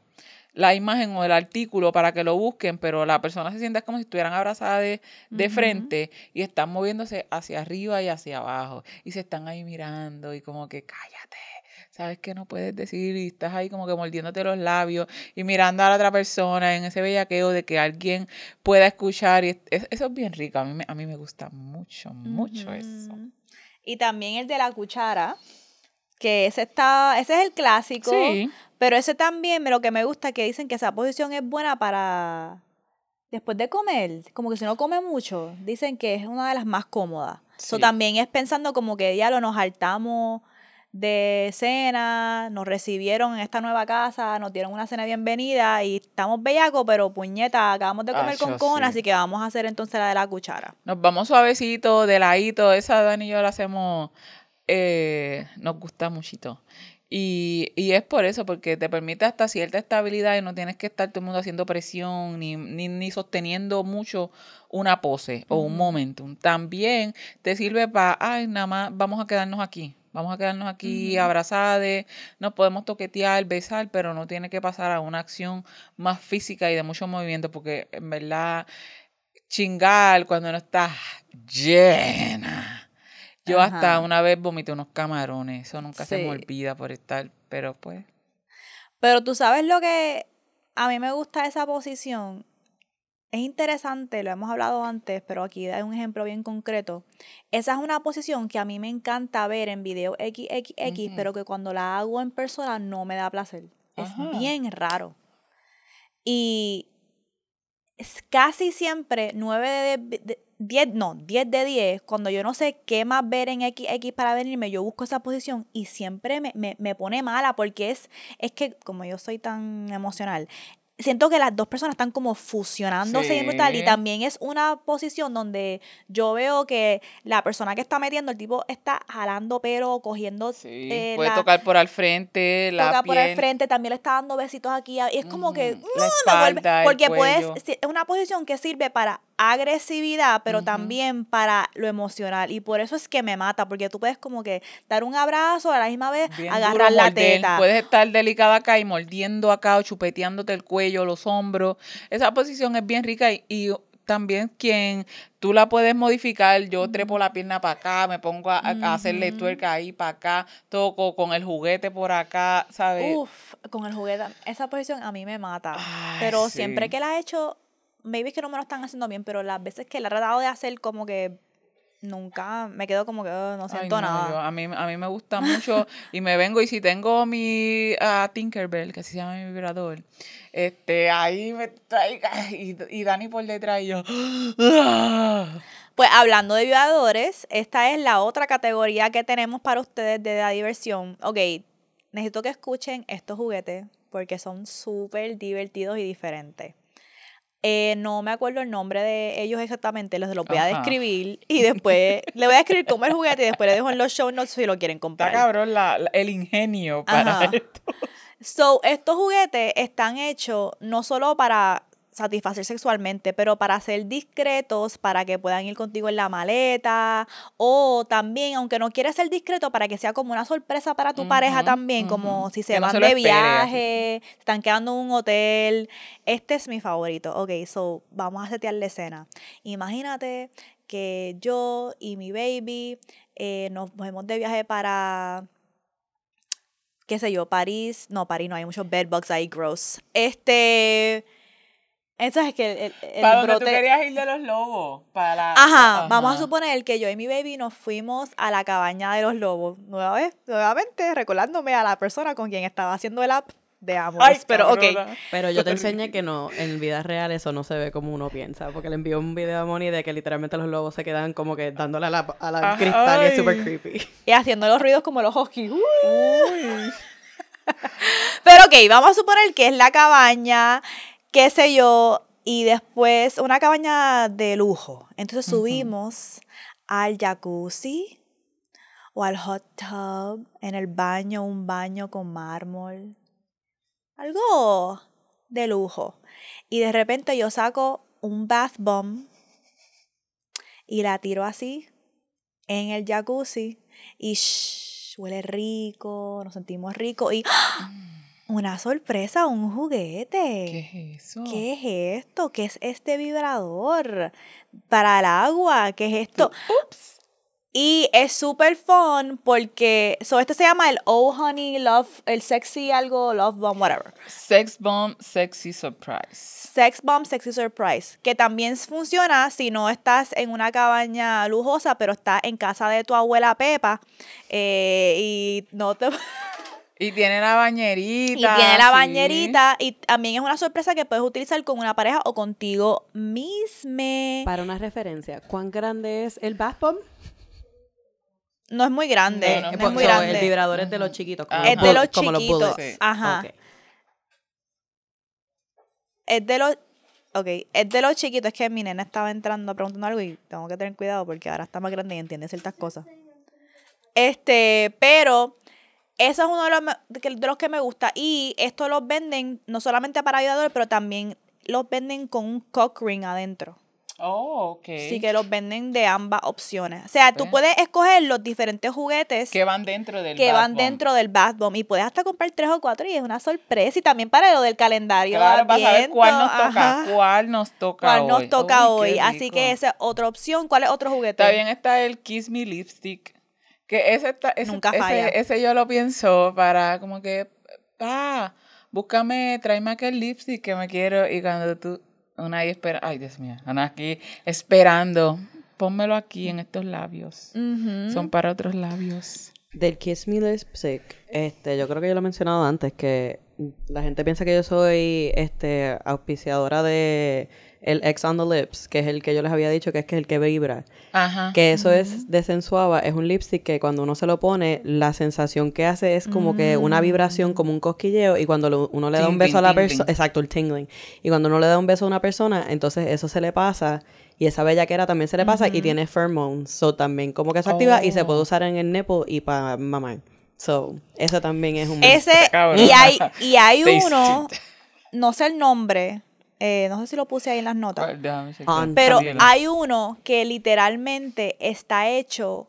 la imagen o el artículo para que lo busquen. Pero la persona se sienta como si estuvieran abrazadas de, frente y están moviéndose hacia arriba y hacia abajo. Y se están ahí mirando y como que cállate sabes que no puedes decir y estás ahí como que mordiéndote los labios y mirando a la otra persona en ese bellaqueo de que alguien pueda escuchar. Y es- eso es bien rico. A mí, me- a mí me gusta mucho, mucho eso. Y también el de la cuchara, que ese está, ese es el clásico, Sí. pero ese también lo que me gusta que dicen que esa posición es buena para después de comer, como que si no come mucho, dicen que es una de las más cómodas. So, Sí. también es pensando como que ya lo nos hartamos de cena, nos recibieron en esta nueva casa, nos dieron una cena de bienvenida y estamos bellacos, pero puñeta, acabamos de comer con sí. así que vamos a hacer entonces la de la cuchara. Nos vamos suavecito, de ladito. Esa Dani y yo la hacemos, eh, nos gusta muchito. Y, y es por eso, porque te permite hasta cierta estabilidad y no tienes que estar todo el mundo haciendo presión ni, ni, ni sosteniendo mucho una pose o un momentum. También te sirve para, ay, nada más vamos a quedarnos aquí. Vamos a quedarnos aquí Ujú. abrazadas, nos podemos toquetear, besar, pero no tiene que pasar a una acción más física y de mucho movimiento, porque en verdad chingar cuando no estás llena. Yo hasta una vez vomité unos camarones, eso nunca se me olvida por estar, pero pues. Pero tú sabes lo que a mí me gusta esa posición. Es interesante, lo hemos hablado antes, pero aquí hay un ejemplo bien concreto. Esa es una posición que a mí me encanta ver en video XXX, pero que cuando la hago en persona no me da placer. Es bien raro. Y es casi siempre 9 de, de- 10, no, 10 de 10, cuando yo no sé qué más ver en XX para venirme, yo busco esa posición y siempre me, me, me pone mala porque es, es que como yo soy tan emocional, siento que las dos personas están como fusionándose y brutal y Sí. también es una posición donde yo veo que la persona que está metiendo, el tipo está jalando pelo, cogiendo Sí, eh, puede la- tocar por al frente, la toca por piel, frente, también le está dando besitos aquí. Y es como que ¡mm! la me vuelve- porque puedes, es una posición que sirve para agresividad, pero también para lo emocional. Y por eso es que me mata, porque tú puedes como que dar un abrazo a la misma vez, bien agarrar duro, la morder. teta. Puedes estar delicada acá y mordiendo acá o chupeteándote el cuello, los hombros. Esa posición es bien rica y, y también quien tú la puedes modificar. Yo trepo la pierna para acá, me pongo a, a hacerle tuerca ahí para acá, toco con el juguete por acá, ¿sabes? Uf, con el juguete. Esa posición a mí me mata. Ay, pero sí. siempre que la he hecho, maybe es que no me lo están haciendo bien, pero las veces que la he tratado de hacer, como que nunca me quedo como que "Oh, no Ay, siento no, nada. yo- a, mí, a mí me gusta mucho y me vengo y si tengo mi ah, Tinkerbell, que así se llama mi vibrador, este, ahí me traiga y, y Dani por detrás y yo... Pues hablando de vibradores, esta es la otra categoría que tenemos para ustedes de la diversión. Ok, necesito que escuchen estos juguetes porque son súper divertidos y diferentes. Eh, no me acuerdo el nombre de ellos exactamente, los los voy a describir y después le voy a escribir cómo es el juguete y después le dejo en los show notes si lo quieren Está comprar. cabrón la- la- el ingenio para Ajá. esto. So, estos juguetes están hechos no solo para satisfacer sexualmente, pero para ser discretos, para que puedan ir contigo en la maleta, o también, aunque no quieres ser discreto, para que sea como una sorpresa para tu pareja también, como si se Que no van se de espere, viaje, están quedando en un hotel. Este es mi favorito. Ok, so, vamos a setear la escena. Imagínate que yo y mi baby eh, nos vamos de viaje para qué sé yo, París, no, París no, hay muchos bedbugs ahí, gross. Este, entonces es que el, el- el ¿Para tú querías ir de los lobos? Para la- Ajá, vamos a suponer que yo y mi baby nos fuimos a la cabaña de los lobos. Nueva vez, nuevamente recordándome a la persona con quien estaba haciendo el app de amor. Ay, pero ok. Pero yo te enseñé que no, en vida real eso no se ve como uno piensa. Porque le envió un video a Moni de que literalmente los lobos se quedan como que dándole a la, a la cristal y es súper creepy. Y haciendo los ruidos como los huskies. Uy. Pero ok, vamos a suponer que es la cabaña, qué sé yo, y después una cabaña de lujo. Entonces subimos al jacuzzi o al hot tub, en el baño, un baño con mármol. Algo de lujo. Y de repente yo saco un bath bomb y la tiro así en el jacuzzi y shh, huele rico, nos sentimos ricos y ¡ah! Una sorpresa, un juguete. ¿Qué es eso? ¿Qué es esto? ¿Qué es este vibrador? Para el agua, ¿qué es esto? Ups. Y es súper fun porque, so este se llama el Oh Honey Love, el sexy algo, Love Bomb, whatever. Sex Bomb Sexy Surprise. Sex Bomb Sexy Surprise, que también funciona si no estás en una cabaña lujosa, pero estás en casa de tu abuela Pepa eh, y no te... Y tiene la bañerita. Y tiene la sí. bañerita y también es una sorpresa que puedes utilizar con una pareja o contigo misma. Para una referencia, ¿cuán grande es el bath bomb? No es muy grande, No, no no, es es muy So, grande. El vibrador es de los chiquitos. como Es los de los como los chiquitos. bullets. Sí. Ajá. Es de los Ok, es de los chiquitos, es que mi nena estaba entrando preguntando algo y tengo que tener cuidado porque ahora está más grande y entiende ciertas cosas. Este, pero eso es uno de los, de los que me gusta. Y esto los venden no solamente para ayudadores, pero también los venden con un cock ring adentro. Oh, ok. Sí, que los venden de ambas opciones. O sea, tú puedes escoger los diferentes juguetes Que van dentro del que Bath van Bomb. dentro del Bath Bomb y puedes hasta comprar tres o cuatro y es una sorpresa. Y también para lo del calendario. Claro, para saber Adviento, cuál nos toca. ajá. ¿Cuál nos toca cuál hoy? nos toca Uy, hoy. Así que esa es otra opción. ¿Cuál es otro juguete? También está el Kiss Me Lipstick. Que ese, está, ese, Nunca ese- falla. ese yo lo pienso para como que, ah, búscame, tráeme aquel lipstick que me quiero. Y cuando tú, una ahí espera, ay Dios mío, una aquí esperando, pónmelo aquí en estos labios. Son para otros labios. Del Kiss Me Lipstick, este, yo creo que yo lo he mencionado antes, que la gente piensa que yo soy este auspiciadora de el X on the Lips, que es el que yo les había dicho que es que es el que vibra. Ajá. Que eso es de Sensuava, es un lipstick que cuando uno se lo pone, la sensación que hace es como que una vibración, como un cosquilleo, y cuando lo- uno le da un beso a la persona, exacto, el tingling, y cuando uno le da un beso a una persona, entonces eso se le pasa, y esa bellaquera también se le pasa, y tiene pheromones, so también como que se activa, y se puede Oh. usar en el nipple y para mamar. So, eso también es un... Ese, y hay, y hay uno, no sé el nombre, eh, no sé si lo puse ahí en las notas. On- Pero hay uno que literalmente está hecho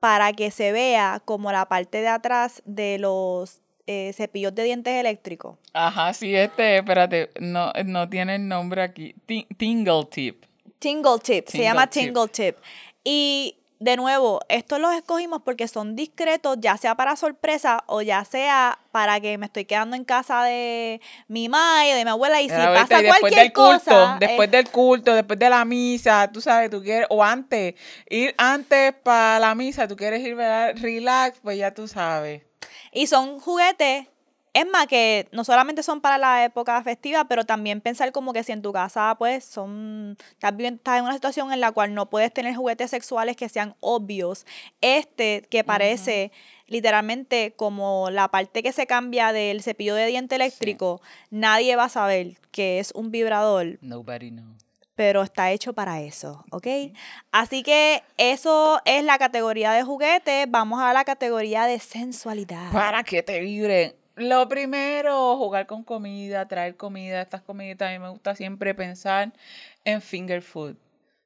para que se vea como la parte de atrás de los eh, cepillos de dientes eléctricos. Ajá, sí, este, espérate, no, no tiene el nombre aquí. Ti- Tingle Tip. Tingle Tip, se llama Tip. Tingle Tip. Y de nuevo, estos los escogimos porque son discretos, ya sea para sorpresa o ya sea para que me estoy quedando en casa de mi madre, de mi abuela y si pasa después cualquier del culto, cosa, después eh, del culto, después de la misa, tú sabes, tú quieres, o antes, ir antes para la misa, tú quieres ir, ¿verdad? Relax, pues ya tú sabes. Y son juguetes, es más que no solamente son para la época festiva, pero también pensar como que si en tu casa pues son, estás, estás en una situación en la cual no puedes tener juguetes sexuales que sean obvios. Este que parece literalmente como la parte que se cambia del cepillo de diente eléctrico, nadie va a saber que es un vibrador, Nobody knows. pero está hecho para eso, ¿ok? Así que eso es la categoría de juguetes. Vamos a la categoría de sensualidad. Para que te vibren. Lo primero, jugar con comida, traer comida, estas comiditas. A mí me gusta siempre pensar en finger food.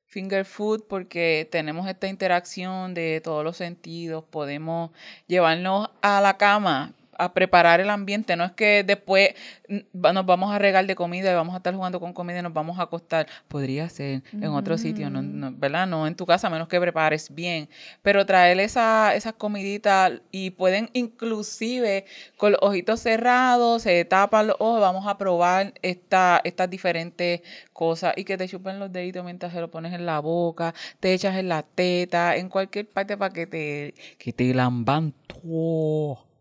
Finger food porque tenemos esta interacción de todos los sentidos, podemos llevarnos a la cama a preparar el ambiente, no es que después mm, nos vamos a regar de comida y vamos a estar jugando con comida y nos vamos a acostar. Podría ser en otro sitio, no, no, ¿verdad? No en tu casa, a menos que prepares bien. Pero traer esa, esas comiditas y pueden inclusive con los ojitos cerrados, se tapan los ojos, vamos a probar esta, estas diferentes cosas y que te chupen los deditos mientras se lo pones en la boca, te echas en la teta, en cualquier parte para que te, que te lamban todo.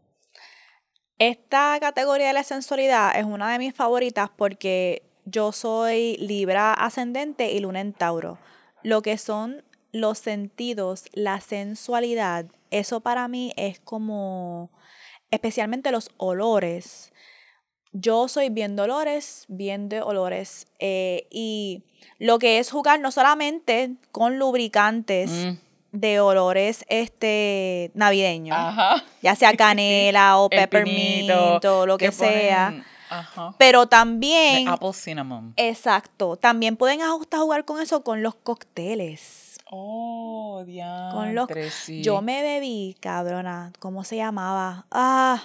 Esta categoría de la sensualidad es una de mis favoritas porque yo soy Libra ascendente y Luna en Tauro. Lo que son los sentidos, la sensualidad, eso para mí es como, especialmente los olores. Yo soy bien de olores, bien de olores. eh, y lo que es jugar no solamente con lubricantes Mm. De olores este, navideños Ajá. ya sea canela o peppermint lo que, que ponen- sea. Ajá. Pero también, apple cinnamon. exacto, también pueden ajustar jugar con eso con los cócteles. Oh, Con los- diantre, sí. Yo me bebí, cabrona, ¿cómo se llamaba? Ah,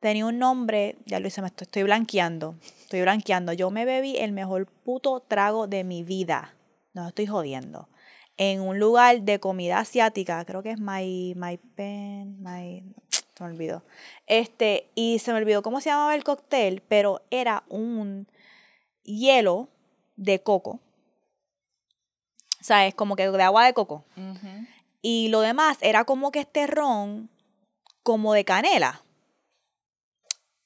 tenía un nombre, ya lo hice, me estoy, estoy blanqueando, estoy blanqueando. Yo me bebí el mejor puto trago de mi vida, no estoy jodiendo. En un lugar de comida asiática, creo que es My, my Pen, My, se me olvidó. Este, y se me olvidó cómo se llamaba el cóctel, pero era un hielo de coco. O sea, es como que de agua de coco. Y lo demás era como que este ron, como de canela.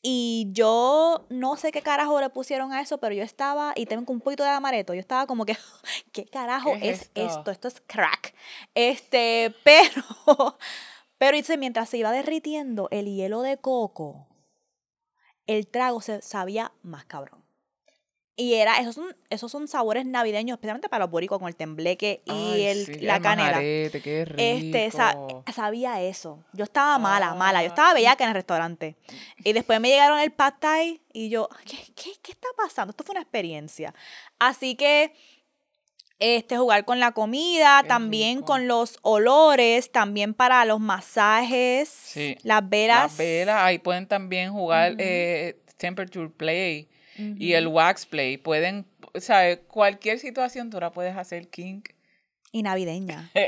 Y yo no sé qué carajo le pusieron a eso, pero yo estaba, y tengo un poquito de amaretto, yo estaba como que, ¿qué carajo ¿Qué es es, esto? esto? Esto es crack. Este, pero, pero dice, mientras se iba derritiendo el hielo de coco, el trago se sabía más cabrón. Y era, esos son, esos son sabores navideños, especialmente para los boricos, con el tembleque y Ay, el, sí, la el canela. qué rico. Este, sa- sabía eso. Yo estaba mala, mala. Yo estaba Ah. bellaca en el restaurante. Y después me llegaron el pad thai y yo, ¿qué, qué, qué está pasando? Esto fue una experiencia. Así que este, jugar con la comida, Qué también rico. con los olores, también para los masajes, Sí. las velas. Las velas, ahí pueden también jugar eh, temperature play y el wax play. Pueden, ¿sabes? Cualquier situación tú la puedes hacer kink. Y navideña.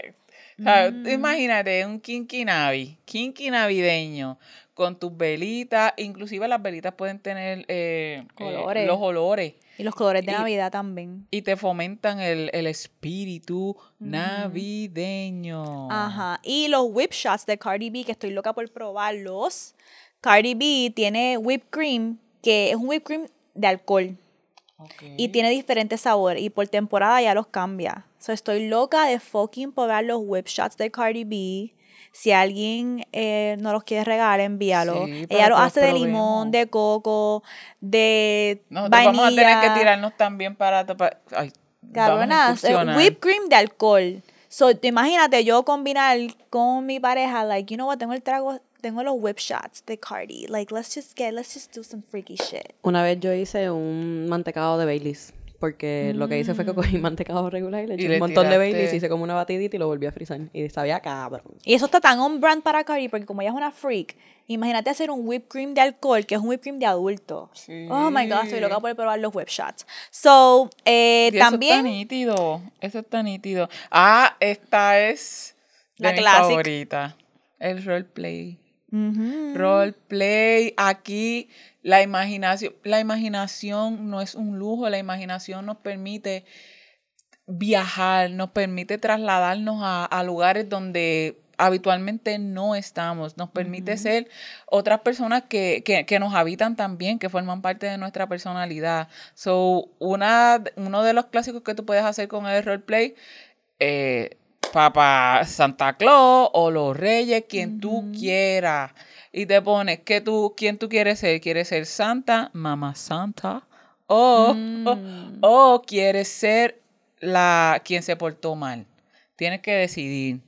Mm. Imagínate un kinky navi, kinky navideño, con tus velitas, inclusive las velitas pueden tener eh, eh, Colores. los olores Y los colores de Y- Navidad también. y te fomentan el, el espíritu Ujú. navideño. Ajá. Y los whip shots de Cardi B, que estoy loca por probarlos. Cardi B tiene whipped cream, que es un whipped cream de alcohol. Ok. Y tiene diferentes sabores. Y por temporada ya los cambia. So, estoy loca de fucking probar los whip shots de Cardi B. Si alguien eh, no los quiere regalar, envíalo. Sí, Ella los hace de limón, de coco, de Nosotros vainilla. vamos a tener que tirarnos también para... para- ay, Cabronas, eh, whipped cream de alcohol. So, te imagínate yo combinar con mi pareja, like, you know what, tengo el trago, tengo los whip shots de Cardi. Like, let's just get, let's just do some freaky shit. Una vez yo hice un mantecado de Baileys. Porque lo que hice fue que cogí Mm. mantecado regular y le Y eché le un montón de tiraste- Baileys, hice como una batidita y lo volví a frizar. Y sabía cabrón. Y eso está tan on brand para Cardi, porque como ella es una freak, imagínate hacer un whipped cream de alcohol, que es un whipped cream de adulto. Oh my god, estoy loca por probar los whip shots. So, eh, Y Eso está también, nítido. Eso está nítido. Ah, esta es de La mi favorita. El roleplay. Ujú. Roleplay. Aquí la imaginación, la imaginación no es un lujo, la imaginación nos permite viajar, nos permite trasladarnos a, a lugares donde habitualmente no estamos, nos permite ser otras personas que, que, que nos habitan también, que forman parte de nuestra personalidad. So, una, uno de los clásicos que tú puedes hacer con el roleplay, eh, Papá Santa Claus o los Reyes, quien tú quieras. Y te pones que tú, quién tú quieres ser. ¿Quieres ser Santa, Mamá Santa? O, Mm. o quieres ser la quien se portó mal. Tienes que decidir.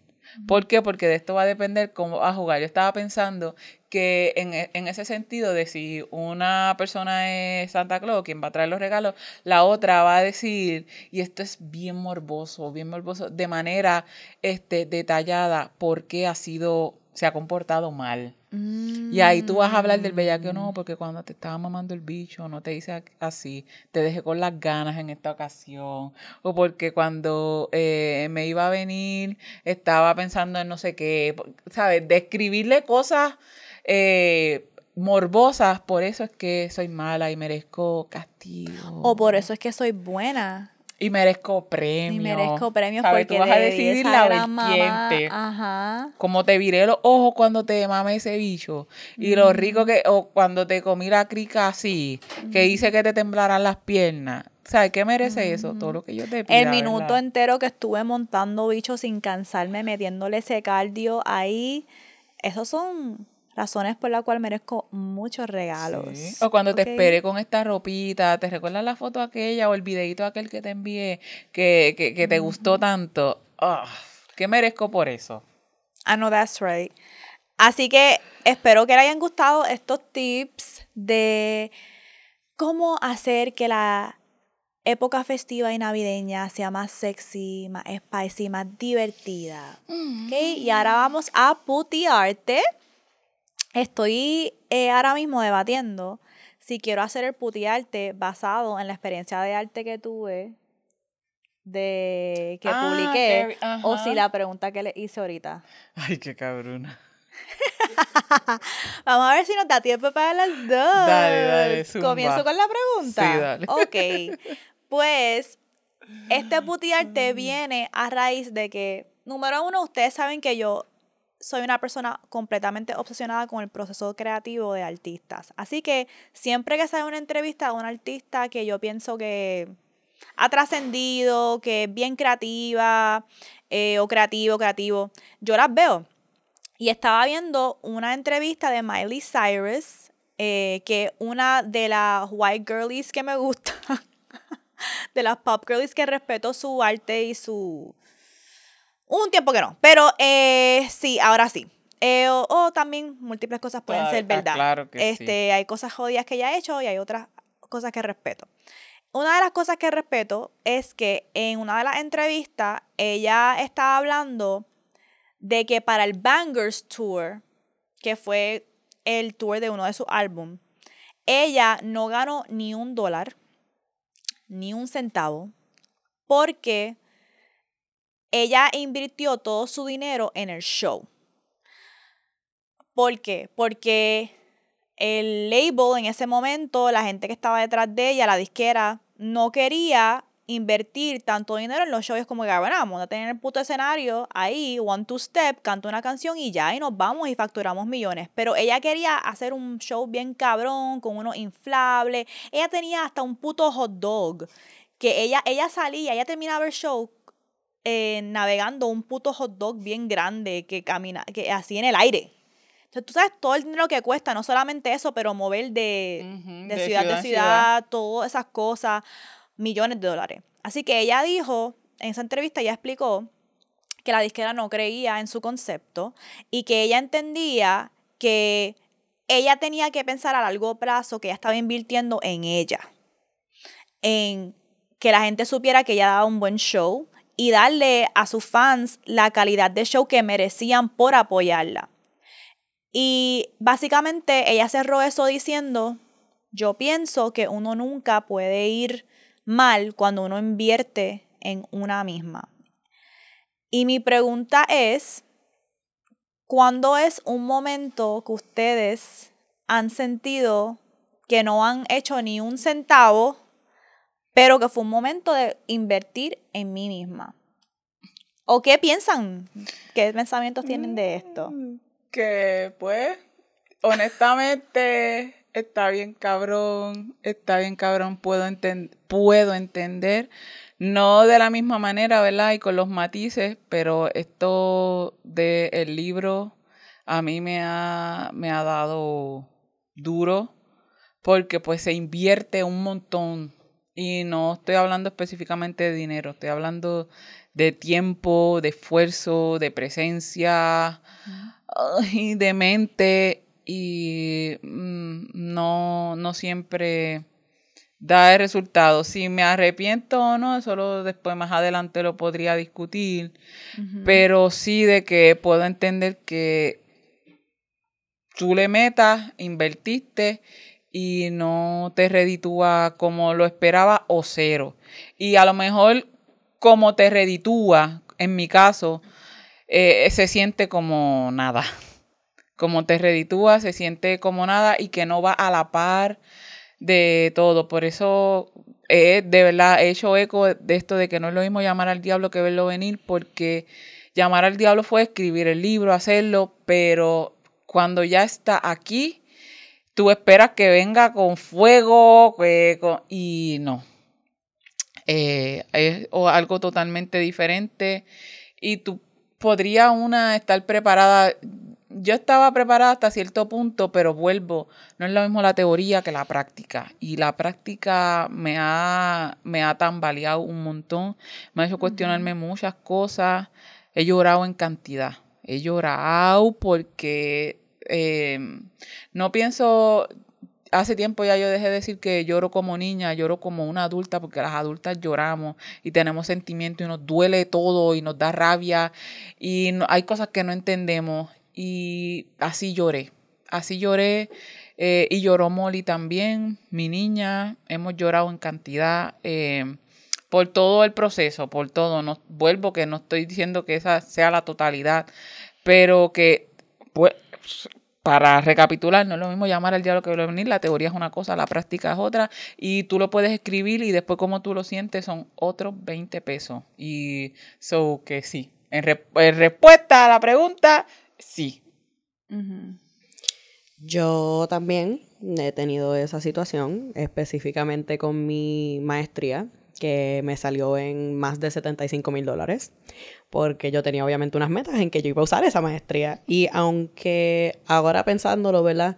¿Por qué? Porque de esto va a depender cómo vas a jugar. Yo estaba pensando que en, e- en ese sentido de si una persona es Santa Claus, quien va a traer los regalos, la otra va a decir, y esto es bien morboso, bien morboso, de manera este, detallada, por qué ha sido, se ha comportado mal. Y ahí tú vas a hablar del bellaqueo, no, Mm. porque cuando te estaba mamando el bicho, no te hice así, te dejé con las ganas en esta ocasión, o porque cuando eh, me iba a venir, estaba pensando en no sé qué, ¿sabes? Describirle cosas eh, morbosas, por eso es que soy mala y merezco castigo. O por eso es que soy buena. Y merezco premios. Y merezco premios ¿sabes? porque Tú vas a decidir la mamá. vertiente. Ajá. Como te viré los ojos cuando te mame ese bicho. Y lo rico que, o cuando te comí la crica así, que hice que te temblaran las piernas. ¿Sabes qué merece eso? Todo lo que yo te pido. El minuto entero que estuve montando bichos sin cansarme, metiéndole ese cardio ahí, esos son razones por las cuales merezco muchos regalos. O cuando te esperé con esta ropita, ¿te recuerdas la foto aquella o el videito aquel que te envié que, que, que te gustó tanto? Ah, ¿Qué merezco por eso? I know that's right. Así que espero que les hayan gustado estos tips de cómo hacer que la época festiva y navideña sea más sexy, más spicy, más divertida. ¿ok? Y ahora vamos a putearte. Estoy eh, ahora mismo debatiendo si quiero hacer el putearte basado en la experiencia de arte que tuve de que Ah, publiqué que- o si la pregunta que le hice ahorita. Ay, qué cabrona. Vamos a ver si nos da tiempo para las dos. Dale, dale, zumba. Comienzo con la pregunta. Sí, dale. Ok. Pues, este putearte viene a raíz de que, número uno, ustedes saben que yo soy una persona completamente obsesionada con el proceso creativo de artistas. Así que siempre que sale una entrevista a un artista que yo pienso que ha trascendido, que es bien creativa eh, o creativo, creativo, yo las veo. Y estaba viendo una entrevista de Miley Cyrus, eh, que una de las white girlies que me gusta, de las pop girlies que respeto su arte y su... Un tiempo que no, pero eh, sí, ahora sí. Eh, o, o también múltiples cosas pueden Ah, ser ah, verdad. claro que sí. este, Hay cosas jodidas que ella ha hecho y hay otras cosas que respeto. una de las cosas que respeto es que en una de las entrevistas ella estaba hablando de que para el Bangers Tour, que fue el tour de uno de sus álbumes, ella no ganó ni un dólar, ni un centavo, porque ella invirtió todo su dinero en el show. ¿Por qué? Porque el label en ese momento, la gente que estaba detrás de ella, la disquera, no quería invertir tanto dinero en los shows como que, ah, bueno, vamos a tener el puto escenario ahí, one two step, canto una canción y ya, y nos vamos y facturamos millones. Pero ella quería hacer un show bien cabrón, con unos inflables. Ella tenía hasta un puto hot dog. Que ella, ella salía, ella terminaba el show eh, navegando un puto hot dog bien grande que camina, que así en el aire. Entonces, tú sabes todo el dinero que cuesta, no solamente eso, pero mover de, de, ciudad, a ciudad, todas esas cosas millones de dólares. Así que ella dijo, en esa entrevista ya explicó que la disquera no creía en su concepto y que ella entendía que ella tenía que pensar a largo plazo que ella estaba invirtiendo en ella, en que la gente supiera que ella daba un buen show y darle a sus fans la calidad de show que merecían por apoyarla. Y básicamente ella cerró eso diciendo, yo pienso que uno nunca puede ir mal cuando uno invierte en una misma. Y mi pregunta es, ¿cuándo es un momento que ustedes han sentido que no han hecho ni un centavo, pero que fue un momento de invertir en mí misma? ¿O qué piensan? ¿Qué pensamientos tienen de esto? Mm, que pues, honestamente, está bien cabrón, está bien cabrón, puedo, puedo entender, no de la misma manera, ¿verdad? Y con los matices, pero esto del libro a mí me ha, me ha dado duro porque pues se invierte un montón y no estoy hablando específicamente de dinero, estoy hablando de tiempo, de esfuerzo, de presencia, y de mente y mm, no, no siempre da el resultado. Si me arrepiento o no, solo después más adelante lo podría discutir, pero sí de que puedo entender que tú le metas, invertiste y no te reditúa como lo esperaba o cero. Y a lo mejor como te reditúa, en mi caso, eh, se siente como nada como te reditúa, se siente como nada y que no va a la par de todo. Por eso he de verdad he hecho eco de esto de que no es lo mismo llamar al diablo que verlo venir, porque llamar al diablo fue escribir el libro, hacerlo, pero cuando ya está aquí, tú esperas que venga con fuego y no. Eh, es algo totalmente diferente y tú podría una estar preparada yo estaba preparada hasta cierto punto, pero vuelvo, no es lo mismo la teoría que la práctica. Y la práctica me ha, me ha tambaleado un montón, me ha hecho cuestionarme muchas cosas. He llorado en cantidad, he llorado porque eh, no pienso, hace tiempo ya yo dejé de decir que lloro como niña, lloro como una adulta, porque las adultas lloramos y tenemos sentimientos y nos duele todo y nos da rabia y hay cosas que no entendemos. Y así lloré, así lloré eh, y lloró Molly también, mi niña, hemos llorado en cantidad eh, por todo el proceso, por todo, no, vuelvo que no estoy diciendo que esa sea la totalidad, pero que pues, para recapitular, no es lo mismo llamar al diablo que venir, la teoría es una cosa, la práctica es otra, y tú lo puedes escribir y después como tú lo sientes son otros 20 pesos. Y so que sí, en, en respuesta a la pregunta, sí. Yo también he tenido esa situación, específicamente con mi maestría, que me salió en más de 75 mil dólares, porque yo tenía obviamente unas metas en que yo iba a usar esa maestría. Y aunque ahora pensándolo, ¿verdad?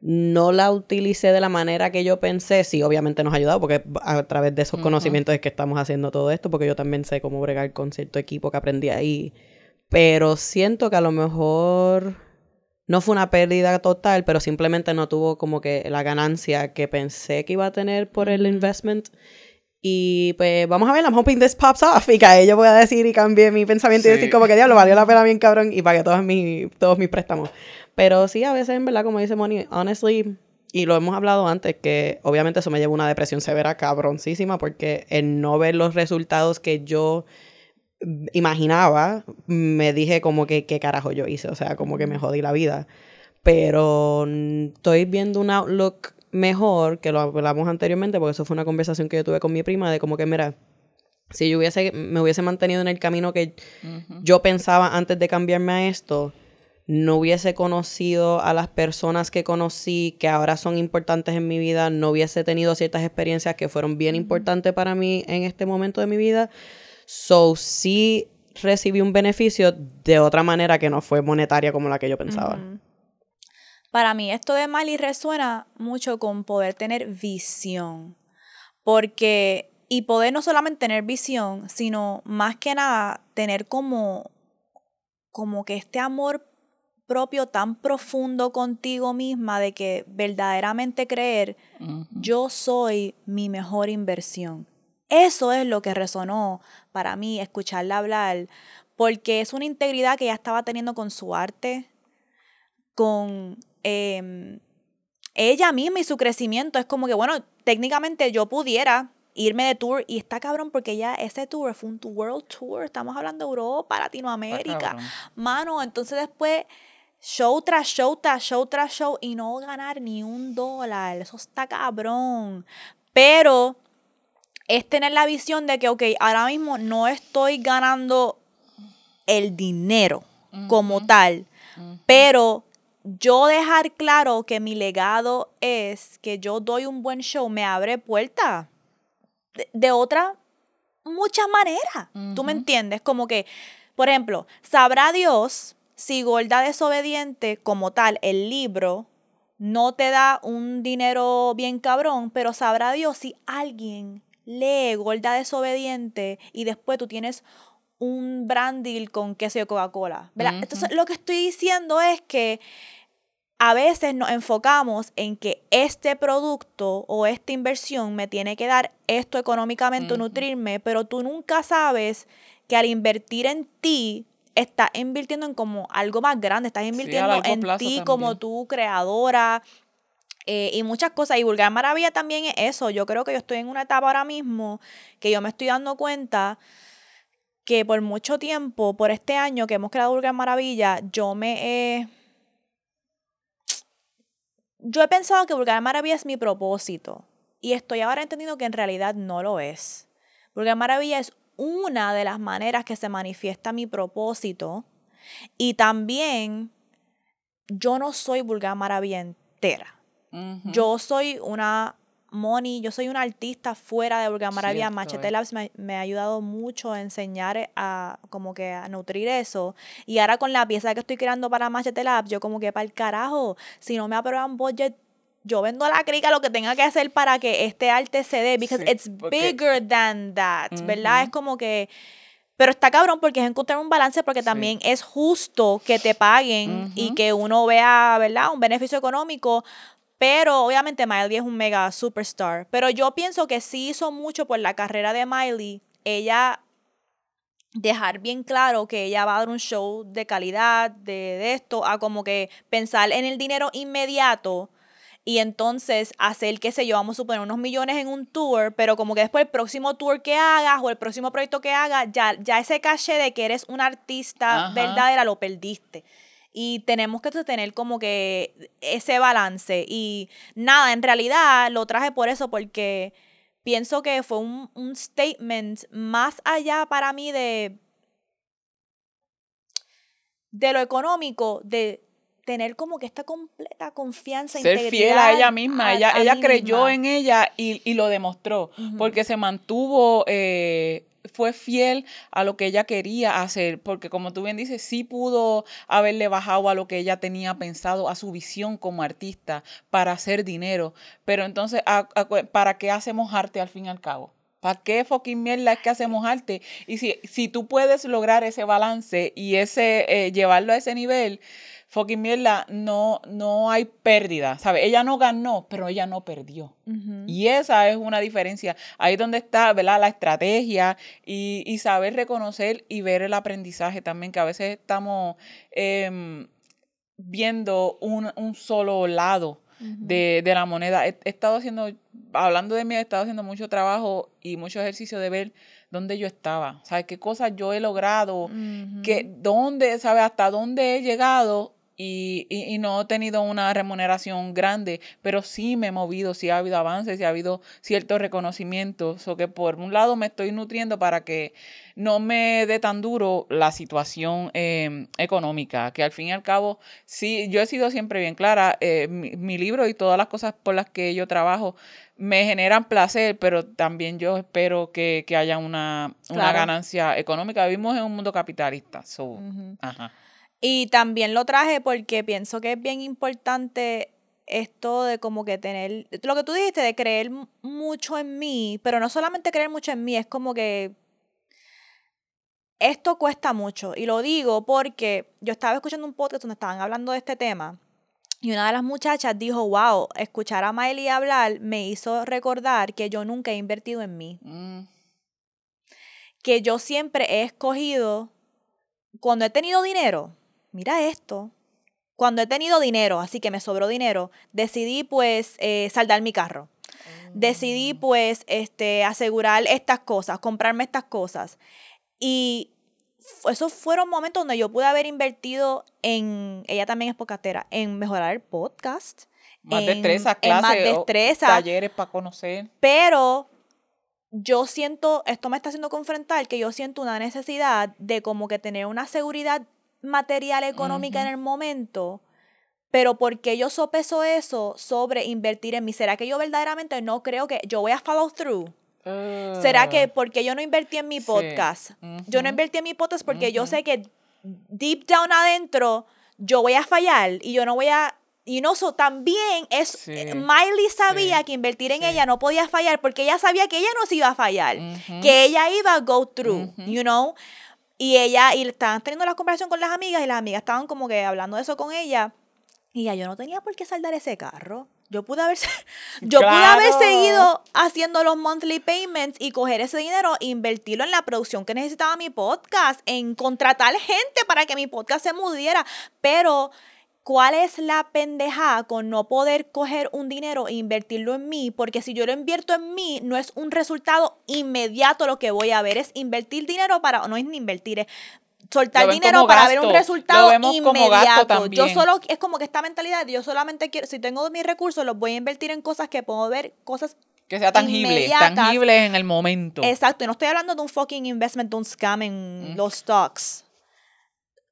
No la utilicé de la manera que yo pensé, sí, obviamente nos ha ayudado, porque a través de esos conocimientos es que estamos haciendo todo esto, porque yo también sé cómo bregar con cierto equipo que aprendí ahí pero siento que a lo mejor no fue una pérdida total, pero simplemente no tuvo como que la ganancia que pensé que iba a tener por el investment. Y pues vamos a ver, I'm hoping this pops off y que a ello pueda decir y cambie mi pensamiento y decir como que diablo, valió la pena bien cabrón y pague todos mis, todos mis préstamos. Pero sí, a veces en verdad, como dice Moni, honestly, y lo hemos hablado antes, que obviamente eso me lleva a una depresión severa cabroncísima porque el no ver los resultados que yo imaginaba, me dije como que qué carajo yo hice, o sea, como que me jodí la vida. Pero estoy viendo un outlook mejor, que lo hablamos anteriormente, porque eso fue una conversación que yo tuve con mi prima, de como que, mira, si yo hubiese, me hubiese mantenido en el camino que yo pensaba antes de cambiarme a esto, no hubiese conocido a las personas que conocí, que ahora son importantes en mi vida, no hubiese tenido ciertas experiencias que fueron bien importantes para mí en este momento de mi vida. So, sí recibí un beneficio de otra manera que no fue monetaria como la que yo pensaba. Para mí esto de Mali resuena mucho con poder tener visión, porque, y poder no solamente tener visión, sino más que nada tener como, como que este amor propio tan profundo contigo misma de que verdaderamente creer, yo soy mi mejor inversión. Eso es lo que resonó para mí, escucharla hablar, porque es una integridad que ella estaba teniendo con su arte, con Em, ella misma y su crecimiento. Es como que, bueno, técnicamente yo pudiera irme de tour y está cabrón porque ya ese tour fue un world tour, estamos hablando de Europa, Latinoamérica, mano, entonces después show tras show tras show tras show y no ganar ni un dólar, eso está cabrón, pero es tener la visión de que, ok, ahora mismo no estoy ganando el dinero como tal, pero yo dejar claro que mi legado es que yo doy un buen show me abre puertas de, otra, muchas maneras. ¿Tú me entiendes? Como que, por ejemplo, sabrá Dios si Gorda Desobediente, como tal, el libro, no te da un dinero bien cabrón, pero sabrá Dios si alguien lee Gorda Desobediente y después tú tienes un brand deal con queso de Coca-Cola. Entonces, lo que estoy diciendo es que a veces nos enfocamos en que este producto o esta inversión me tiene que dar esto económicamente, nutrirme, pero tú nunca sabes que al invertir en ti, estás invirtiendo en como algo más grande, estás invirtiendo en ti como tu creadora. Eh, y muchas cosas. Y Vulgar Maravilla también es eso. Yo creo que yo estoy en una etapa ahora mismo que yo me estoy dando cuenta que por mucho tiempo, por este año que hemos creado Vulgar Maravilla, yo me he yo he pensado que Vulgar Maravilla es mi propósito y estoy ahora entendiendo que en realidad no lo es. Vulgar Maravilla es una de las maneras que se manifiesta mi propósito y también yo no soy Vulgar Maravilla entera. Yo soy una Moni, yo soy una artista fuera de Burga Maravilla. Machete Labs me, ha ayudado mucho a enseñar a como que a nutrir eso. Y ahora con la pieza que estoy creando para Machete Labs, yo como que para el carajo, si no me aprueban budget, yo vendo a la crica lo que tenga que hacer para que este arte se dé, because it's bigger than that, ¿verdad? Es como que pero está cabrón porque es encontrar un balance porque también es justo que te paguen y que uno vea, ¿verdad? Un beneficio económico pero obviamente Miley es un mega superstar. Pero yo pienso que sí hizo mucho por la carrera de Miley. Ella dejar bien claro que ella va a dar un show de calidad, de, esto, a como que pensar en el dinero inmediato y entonces hacer, qué sé yo, vamos a suponer unos millones en un tour, pero como que después el próximo tour que hagas o el próximo proyecto que hagas, ya, ya ese caché de que eres un artista verdadera lo perdiste. Y tenemos que tener como que ese balance. Y nada, en realidad lo traje por eso, porque pienso que fue un, un statement más allá para mí de, de lo económico, de tener como que esta completa confianza. Ser fiel a ella misma. ella ella creyó en ella y, y lo demostró, porque se mantuvo eh, fue fiel a lo que ella quería hacer, porque como tú bien dices, sí pudo haberle bajado a lo que ella tenía pensado, a su visión como artista para hacer dinero, pero entonces, ¿para qué hacemos arte al fin y al cabo? ¿Para qué fucking mierda es que hacemos arte? Y si, si tú puedes lograr ese balance y ese eh, llevarlo a ese nivel, fucking mierda, no, no hay pérdida, ¿sabes? Ella no ganó, pero ella no perdió. Y esa es una diferencia. Ahí es donde está, ¿verdad? La estrategia y, y saber reconocer y ver el aprendizaje también, que a veces estamos em, viendo un, un, solo lado. de, de, la moneda. He, he, estado haciendo, hablando de mí, he estado haciendo mucho trabajo y mucho ejercicio de ver dónde yo estaba, ¿sabes? Qué cosas yo he logrado, uh -huh. que, dónde, ¿sabes? Hasta dónde he llegado y, y, y, no he tenido una remuneración grande, pero sí me he movido, sí ha habido avances, sí ha habido ciertos reconocimientos, o que por un lado me estoy nutriendo para que no me dé tan duro la situación eh, económica, que al fin y al cabo, sí, yo he sido siempre bien clara, eh, mi, mi libro y todas las cosas por las que yo trabajo me generan placer, pero también yo espero que, que haya una, claro. una, ganancia económica. Vivimos en un mundo capitalista. So, uh -huh. ajá. Y también lo traje porque pienso que es bien importante esto de como que tener, lo que tú dijiste, de creer mucho en mí, pero no solamente creer mucho en mí, es como que esto cuesta mucho. Y lo digo porque yo estaba escuchando un podcast donde estaban hablando de este tema. Y una de las muchachas dijo, wow, escuchar a Miley hablar me hizo recordar que yo nunca he invertido en mí. Mm. Que yo siempre he escogido, cuando he tenido dinero, mira esto, cuando he tenido dinero, así que me sobró dinero, decidí pues eh, saldar mi carro. Decidí Mm. pues este, asegurar estas cosas, comprarme estas cosas. Y esos fueron momentos donde yo pude haber invertido en, ella también es podcastera, en mejorar el podcast. Más en, destreza, clases, más destreza, talleres para conocer. Pero yo siento, esto me está haciendo confrontar que yo siento una necesidad de como que tener una seguridad material económica uh -huh. en el momento, pero porque yo sopeso eso sobre invertir en mí, ¿será que yo verdaderamente no creo que yo voy a follow through? Uh, ¿Será que porque yo no invertí en mi podcast? Sí. Uh -huh. Yo no invertí en mi podcast porque uh -huh. yo sé que deep down adentro yo voy a fallar y yo no voy a y no, so, también es, sí, Miley sabía sí, que invertir en ella no podía fallar porque ella sabía que ella no se iba a fallar, -huh. que ella iba a go through, you know. Y ella, y estaban teniendo la conversación con las amigas y las amigas estaban como que hablando de eso con ella. Y ya yo no tenía por qué saldar ese carro. Yo pude haber, yo claro. pude haber seguido haciendo los monthly payments y coger ese dinero e invertirlo en la producción que necesitaba mi podcast, en contratar gente para que mi podcast se moviera. Pero ¿Cuál es la pendeja con no poder coger un dinero e invertirlo en mí? Porque si yo lo invierto en mí, no es un resultado inmediato lo que voy a ver, es invertir dinero para, no es ni invertir, es soltar dinero para gasto. ver un resultado inmediato. Yo solo, es como que esta mentalidad, yo solamente quiero, si tengo mis recursos, los voy a invertir en cosas que puedo ver, cosas que sea tangible, tangible en el momento. Exacto, y no estoy hablando de un fucking investment, de un scam en mm. los stocks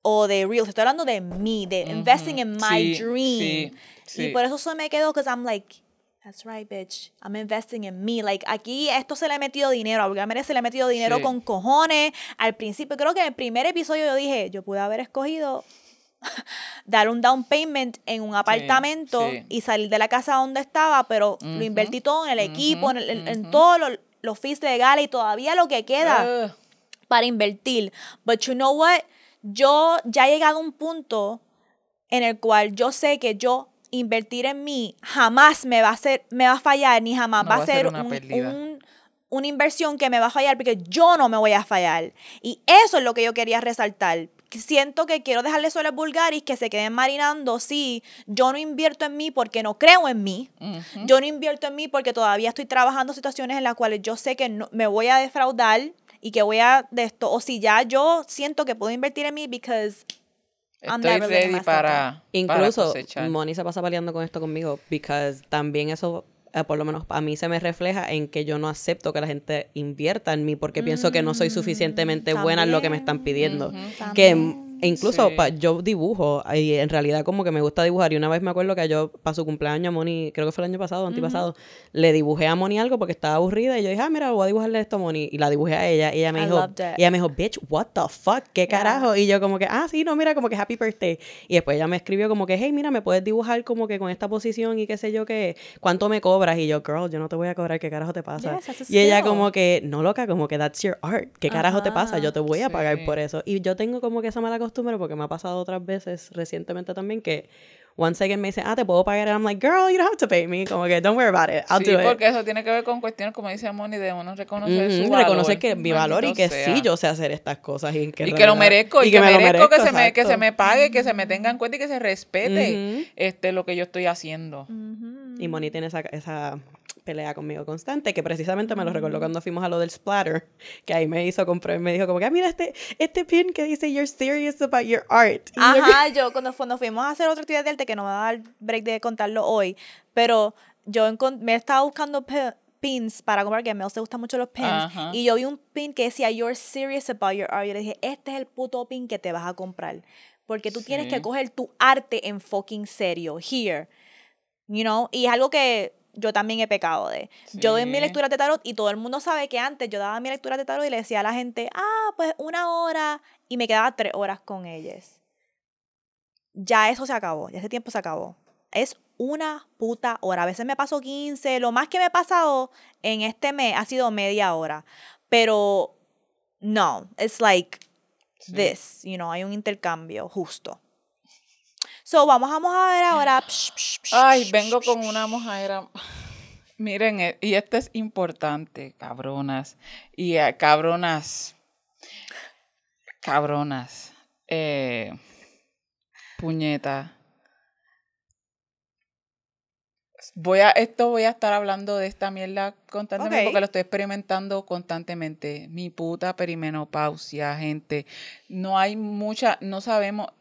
o de real, estoy hablando de mí, de uh -huh. investing in my sí, dream. Sí, sí. Y por eso se me quedó, because I'm like, that's right, bitch, I'm investing in me. Like, aquí esto se le ha metido dinero, a Bulgaria se le ha metido dinero con cojones. Al principio, creo que en el primer episodio yo dije, yo pude haber escogido dar un down payment en un apartamento y salir de la casa donde estaba, pero uh -huh. lo invertí todo en el equipo, en, el, en, todos los, los fees legales y todavía lo que queda para invertir. But you know what? Yo ya he llegado a un punto en el cual yo sé que yo invertir en mí jamás me va a hacer, me va a fallar, ni jamás no va, va, a ser, un, un, una inversión que me va a fallar porque yo no me voy a fallar. Y eso es lo que yo quería resaltar. Siento que quiero dejarle solo a Bulgaris que se queden marinando. Sí, yo no invierto en mí porque no creo en mí. Uh -huh. Yo no invierto en mí porque todavía estoy trabajando situaciones en las cuales yo sé que no, me voy a defraudar y que voy a de esto, o si ya yo siento que puedo invertir en mí because I'm Estoy ready para incluso para Moni se pasa peleando con esto conmigo because también eso eh, por lo menos a mí se me refleja en que yo no acepto que la gente invierta en mí porque mm, pienso que no soy suficientemente también. buena en lo que me están pidiendo. Mm -hmm. Que e incluso sí. pa, yo dibujo y en realidad como que me gusta dibujar y una vez me acuerdo que yo para su cumpleaños a Moni, creo que fue el año pasado, antipasado, uh -huh. le dibujé a Moni algo porque estaba aburrida y yo dije, ah, mira, voy a dibujarle esto a Moni y la dibujé a ella y ella me I dijo, y ella me dijo, bitch, what the fuck, qué yeah. carajo y yo como que, ah, sí, no, mira, como que happy birthday y después ella me escribió como que, hey, mira, me puedes dibujar como que con esta posición y qué sé yo qué, ¿cuánto me cobras? Y yo, girl, yo no te voy a cobrar, ¿qué carajo te pasa? Yes, y ella como que, no loca, como que that's your art, ¿qué carajo te pasa? Yo te voy a pagar sí. por eso y yo tengo como que esa mala costumbre costumbre porque me ha pasado otras veces recientemente también que once again me dice, ah, te puedo pagar. And I'm like, girl, you don't have to pay me. Como que, don't worry about it. I'll sí, do it. porque eso tiene que ver con cuestiones, como dice Moni, de uno reconocer su Ujú, valor. reconocer que mi valor y que sea. sí yo sé hacer estas cosas y que, y que lo merezco y, que, me lo merezco, que se me que se me pague que se me tenga en cuenta y que se respete este lo que yo estoy haciendo. Y Moni tiene esa, esa pelea conmigo constante, que precisamente me lo recordó cuando fuimos a lo del splatter, que ahí me hizo comprar, me dijo como que, ah, mira este, este pin que dice, you're serious about your art. Ajá, yo cuando, cuando fuimos a hacer otra actividad de arte, que no me va a dar break de contarlo hoy, pero yo me estaba buscando pins para comprar, que a Mel se gustan mucho los pins, Ajá. y yo vi un pin que decía, you're serious about your art. Yo le dije, este es el puto pin que te vas a comprar, porque tú tienes que coger tu arte en fucking serio, here, you know, y es algo que yo también he pecado de. Yo doy mi lectura de tarot y todo el mundo sabe que antes yo daba mi lectura de tarot y le decía a la gente, ah, pues una hora, y me quedaba tres horas con ellas ya eso se acabó, ya ese tiempo se acabó. Es una puta hora. A veces me paso 15, lo más que me he pasado en este mes ha sido media hora. Pero no, it's like Sí. this, you know, hay un intercambio justo. So, vamos, a ver ahora. Psh, psh, psh, ay vengo con una mojadera miren eh, y esto es importante cabronas y eh, cabronas cabronas eh, puñeta Voy a, esto voy a estar hablando de esta mierda constantemente porque lo estoy experimentando constantemente. Mi puta perimenopausia, gente. No hay mucha, no sabemos.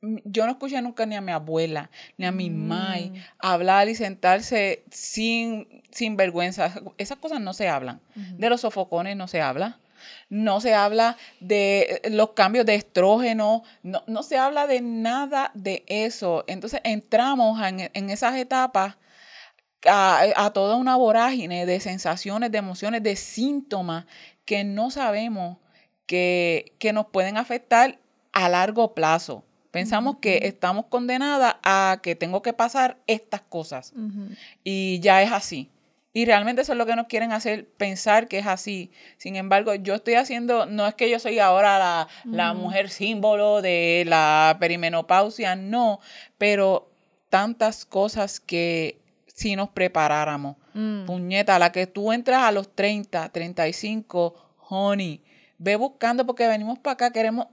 Yo no escuché nunca ni a mi abuela, ni a mi mai Mm. hablar y sentarse sin, sin vergüenza. Esas cosas no se hablan. De los sofocones no se habla. No se habla de eh, los cambios de estrógeno, no, no se habla de nada de eso. Entonces entramos en, en esas etapas a, a toda una vorágine de sensaciones, de emociones, de síntomas que no sabemos que, que nos pueden afectar a largo plazo. Pensamos que estamos condenadas a que tengo que pasar estas cosas y ya es así. Y realmente eso es lo que nos quieren hacer pensar que es así. Sin embargo, yo estoy haciendo, no es que yo soy ahora la, la mujer símbolo de la perimenopausia, no, pero tantas cosas que si nos preparáramos. Mm. Puñeta, la que tú entras a los 30, 35, honey, ve buscando porque venimos para acá, queremos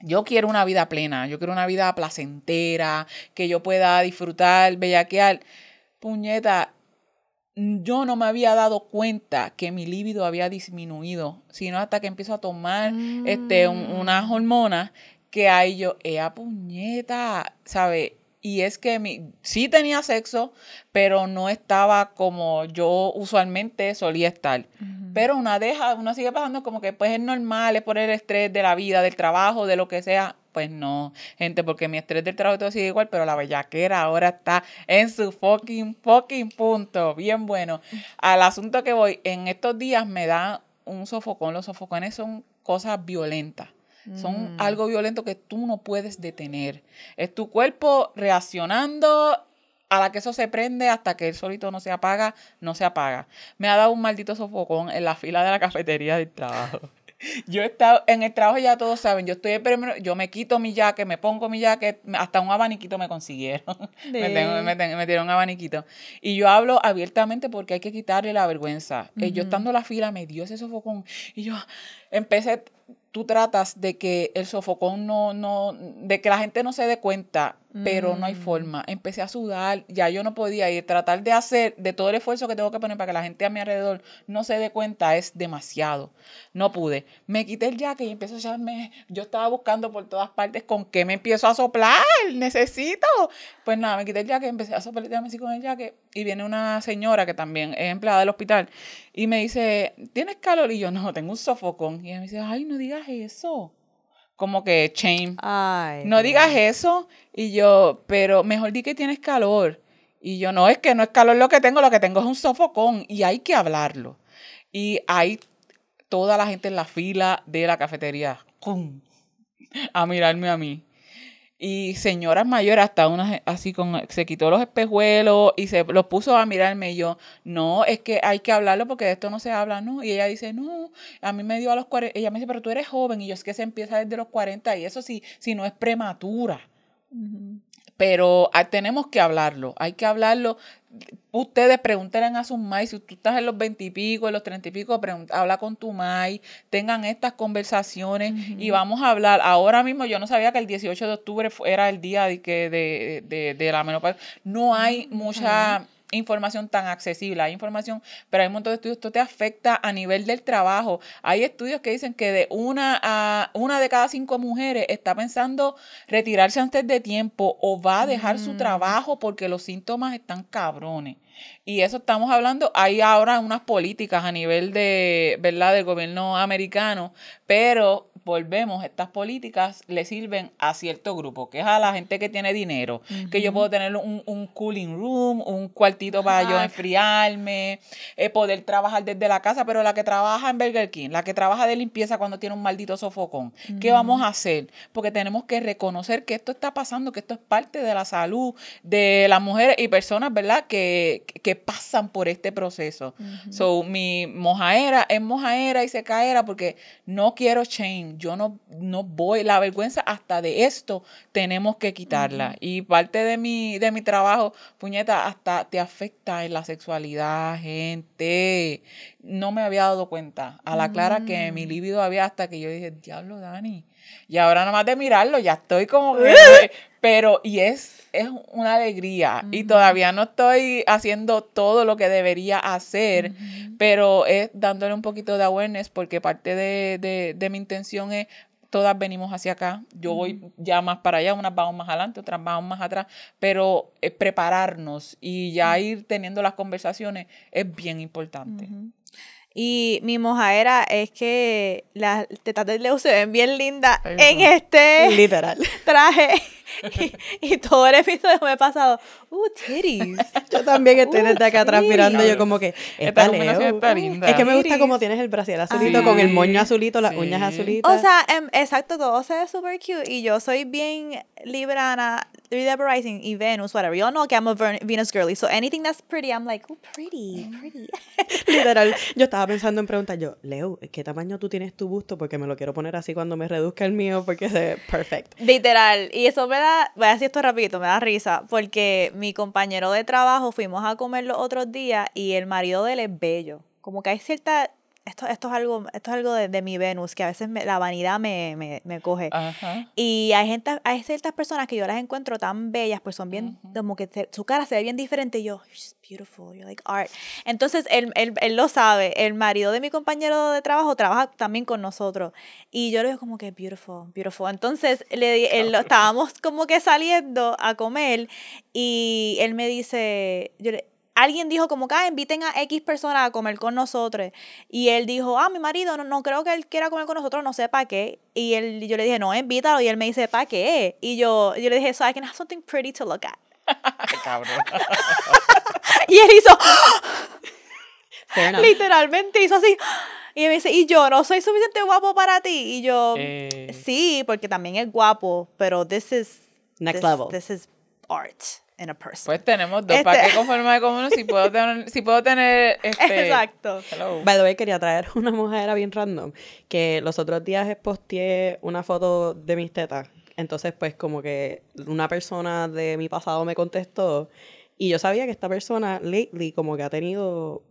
yo quiero una vida plena, yo quiero una vida placentera, que yo pueda disfrutar, bellaquear. Puñeta, yo no me había dado cuenta que mi líbido había disminuido, sino hasta que empiezo a tomar este, un- Mm. unas hormonas que ahí yo, ea puñeta, ¿sabe? Y es que mi, sí tenía sexo, pero no estaba como yo usualmente solía estar. Pero una deja, uno sigue pasando como que pues es normal, es por el estrés de la vida, del trabajo, de lo que sea. Pues no, gente, porque mi estrés del trabajo todo sigue igual, pero la bellaquera ahora está en su fucking, fucking punto. Bien bueno. Al asunto que voy, en estos días me da un sofocón. Los sofocones son cosas violentas. Son Mm. algo violento que tú no puedes detener. Es tu cuerpo reaccionando a la que eso se prende hasta que el solito no se apaga, no se apaga. Me ha dado un maldito sofocón en la fila de la cafetería del trabajo. Yo he estado, en el trabajo ya todos saben, yo estoy primero, yo me quito mi jacket, me pongo mi jacket, hasta un abaniquito me consiguieron. me, tengo- me, tengo- me dieron un abaniquito. Y yo hablo abiertamente porque hay que quitarle la vergüenza. Eh, yo estando en la fila me dio ese sofocón y yo empecé, tú tratas de que el sofocón no, no, de que la gente no se dé cuenta, pero no hay Mm. forma. Empecé a sudar, ya yo no podía ir, tratar de hacer, de todo el esfuerzo que tengo que poner para que la gente a mi alrededor no se dé cuenta es demasiado. No pude. Me quité el jacket y empiezo a echarme, yo estaba buscando por todas partes con qué me empiezo a soplar, necesito. Pues nada, me quité el jacket, empecé a sopletearme así con el jacket y viene una señora que también es empleada del hospital y me dice, ¿tienes calor? Y yo, no, tengo un sofocón. Y ella me dice, ay, no digas eso. Como que shame. Ay. No digas eso. Y yo, pero mejor di que tienes calor. Y yo, no, es que no es calor lo que tengo, lo que tengo es un sofocón. Y hay que hablarlo. Y hay toda la gente en la fila de la cafetería ¡cum! a mirarme a mí. Y señoras mayores, hasta una así con, se quitó los espejuelos y se los puso a mirarme. Y yo, no, es que hay que hablarlo porque de esto no se habla, ¿no? Y ella dice, no, a mí me dio a los 40. Ella me dice, pero tú eres joven. Y yo, es que se empieza desde los 40 y eso sí, si no es prematura. Pero ah, tenemos que hablarlo, hay que hablarlo. Ustedes pregunten a sus maíz, si tú estás en los veintipico, en los treinta y pico, habla con tu maíz, tengan estas conversaciones y vamos a hablar. Ahora mismo yo no sabía que el 18 de octubre era el día de, que de, de, de la menopausia. No hay mucha información tan accesible, hay información, pero hay un montón de estudios, esto te afecta a nivel del trabajo. Hay estudios que dicen que de una a una de cada cinco mujeres está pensando retirarse antes de tiempo o va a dejar su mm. trabajo porque los síntomas están cabrones. Y eso estamos hablando, hay ahora unas políticas a nivel de, ¿verdad?, del gobierno americano, pero volvemos, estas políticas le sirven a cierto grupo, que es a la gente que tiene dinero, que yo puedo tener un, un, cooling room, un cuartito para yo enfriarme, eh, poder trabajar desde la casa, pero la que trabaja en Burger King, la que trabaja de limpieza cuando tiene un maldito sofocón, ¿qué vamos a hacer? Porque tenemos que reconocer que esto está pasando, que esto es parte de la salud de las mujeres y personas, ¿verdad?, que, que pasan por este proceso. So, mi mojaera es mojaera y se caera porque no quiero change yo no, no voy, la vergüenza hasta de esto tenemos que quitarla. Y parte de mi, de mi trabajo, puñeta, hasta te afecta en la sexualidad, gente. No me había dado cuenta. A la clara que mi mm. libido había hasta que yo dije, diablo, Dani. Y ahora nada más de mirarlo, ya estoy como que... pero, y es, es una alegría. Y todavía no estoy haciendo todo lo que debería hacer, pero es dándole un poquito de awareness porque parte de, de, mi intención es todas venimos hacia acá. Yo voy ya más para allá, unas vamos más adelante, otras vamos más atrás, pero prepararnos y ya ir teniendo las conversaciones es bien importante. Y mi mojaera es que las tetas de Leo se ven bien lindas en este literal traje. Y, todo el episodio me he pasado, uh, titties. Yo también estoy desde acá atrás mirando, yo como que, está Leo. Está linda. Es que me gusta como tienes el brasier azulito, con el moño azulito, las uñas azulitas. O sea, em, exacto, todo se ve súper cute. Y yo soy bien librana, Libra Rising y Venus, whatever. Yo know que I'm a Venus girly, so anything that's pretty, I'm like, oh, pretty, pretty. Literal, yo estaba pensando en preguntar yo, Leo, ¿qué tamaño tú tienes tu busto? Porque me lo quiero poner así cuando me reduzca el mío, porque se ve perfect. Literal, y eso me voy a decir esto rapidito, me da risa, porque mi compañero de trabajo fuimos a comer los otros días y el marido de él es bello. Como que hay cierta esto, esto es algo, esto es algo de, mi Venus, que a veces la vanidad me, me, me coge. Y hay gente, hay ciertas personas que yo las encuentro tan bellas, pues son bien, como que su cara se ve bien diferente. Y yo, she's beautiful, you're like art. Entonces, él, él, él, lo sabe. El marido de mi compañero de trabajo trabaja también con nosotros. Y yo le digo como que beautiful, beautiful. Entonces, le, él, estábamos como que saliendo a comer y él me dice, yo le, alguien dijo como que ah, inviten a X personas a comer con nosotros. Y él dijo, ah, mi marido, no, no creo que él quiera comer con nosotros, no sé para qué. Y él, yo le dije, no, invítalo. Y él me dice, ¿para qué? Y yo, yo le dije, so I can have something pretty to look at. Cabrón. y él hizo, literalmente hizo así. Y me dice, y yo no soy suficiente guapo para ti. Y yo, eh. sí, porque también es guapo, pero this is... Next level. This is art. Pues tenemos dos. ¿Para qué este conformar con uno si puedo tener, si puedo tener este... Exacto. By the way, quería traer una mujer bien random. Que los otros días posteé una foto de mis tetas. Entonces, pues, como que una persona de mi pasado me contestó. Y yo sabía que esta persona, lately, como que ha tenido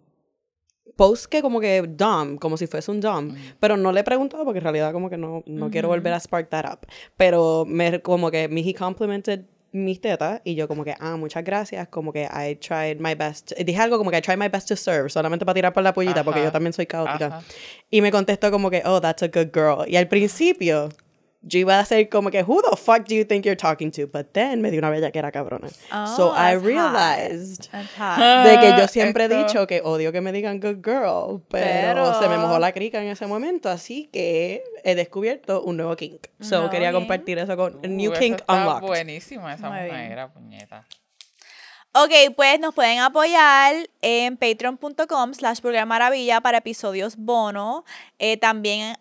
posts que como que dumb, como si fuese un dumb, mm. pero no le he preguntado porque en realidad como que no, no quiero volver a spark that up. Pero me, como que me he complimented mis tetas y yo como que, ah, muchas gracias, como que I tried my best. Dije algo como que I tried my best to serve, solamente para tirar por la pollita, porque yo también soy caótica. Y me contestó como que, oh, that's a good girl. Y al principio, yo iba a ser como que, who the fuck do you think you're talking to? But then me dio una bella que era cabrona. so oh, I realized de que yo siempre he dicho que odio que me digan good girl, pero, se me mojó la crica en ese momento, así que he descubierto un nuevo kink. So quería compartir eso con New uh, Kink Unlocked. Buenísima esa mujer, puñeta. Ok, pues nos pueden apoyar en patreon.com slash maravilla para episodios bono. Eh, también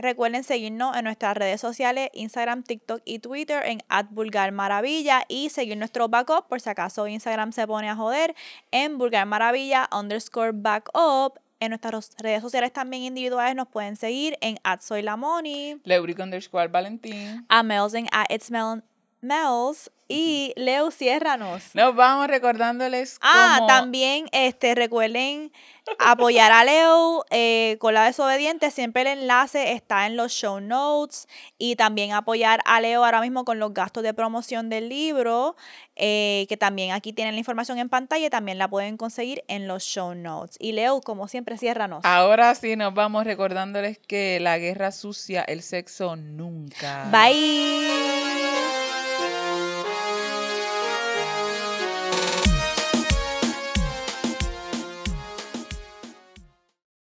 recuerden seguirnos en nuestras redes sociales, Instagram, TikTok y Twitter en @vulgarmaravilla y seguir nuestro backup por si acaso Instagram se pone a joder en vulgarmaravilla underscore backup. En nuestras redes sociales también individuales nos pueden seguir en @soylamoni, Leuric underscore Valentín. a Mels en a It's Mel- Mels y Leo Ciérranos. Nos vamos recordándoles Ah, cómo- también este, recuerden apoyar a Leo eh, con la desobediente. Siempre el enlace está en los show notes. Y también apoyar a Leo ahora mismo con los gastos de promoción del libro. eh, que también aquí tienen la información en pantalla. y También la pueden conseguir en los show notes. Y Leo, como siempre, ciérranos. Ahora sí nos vamos recordándoles que la guerra sucia, el sexo nunca. Bye.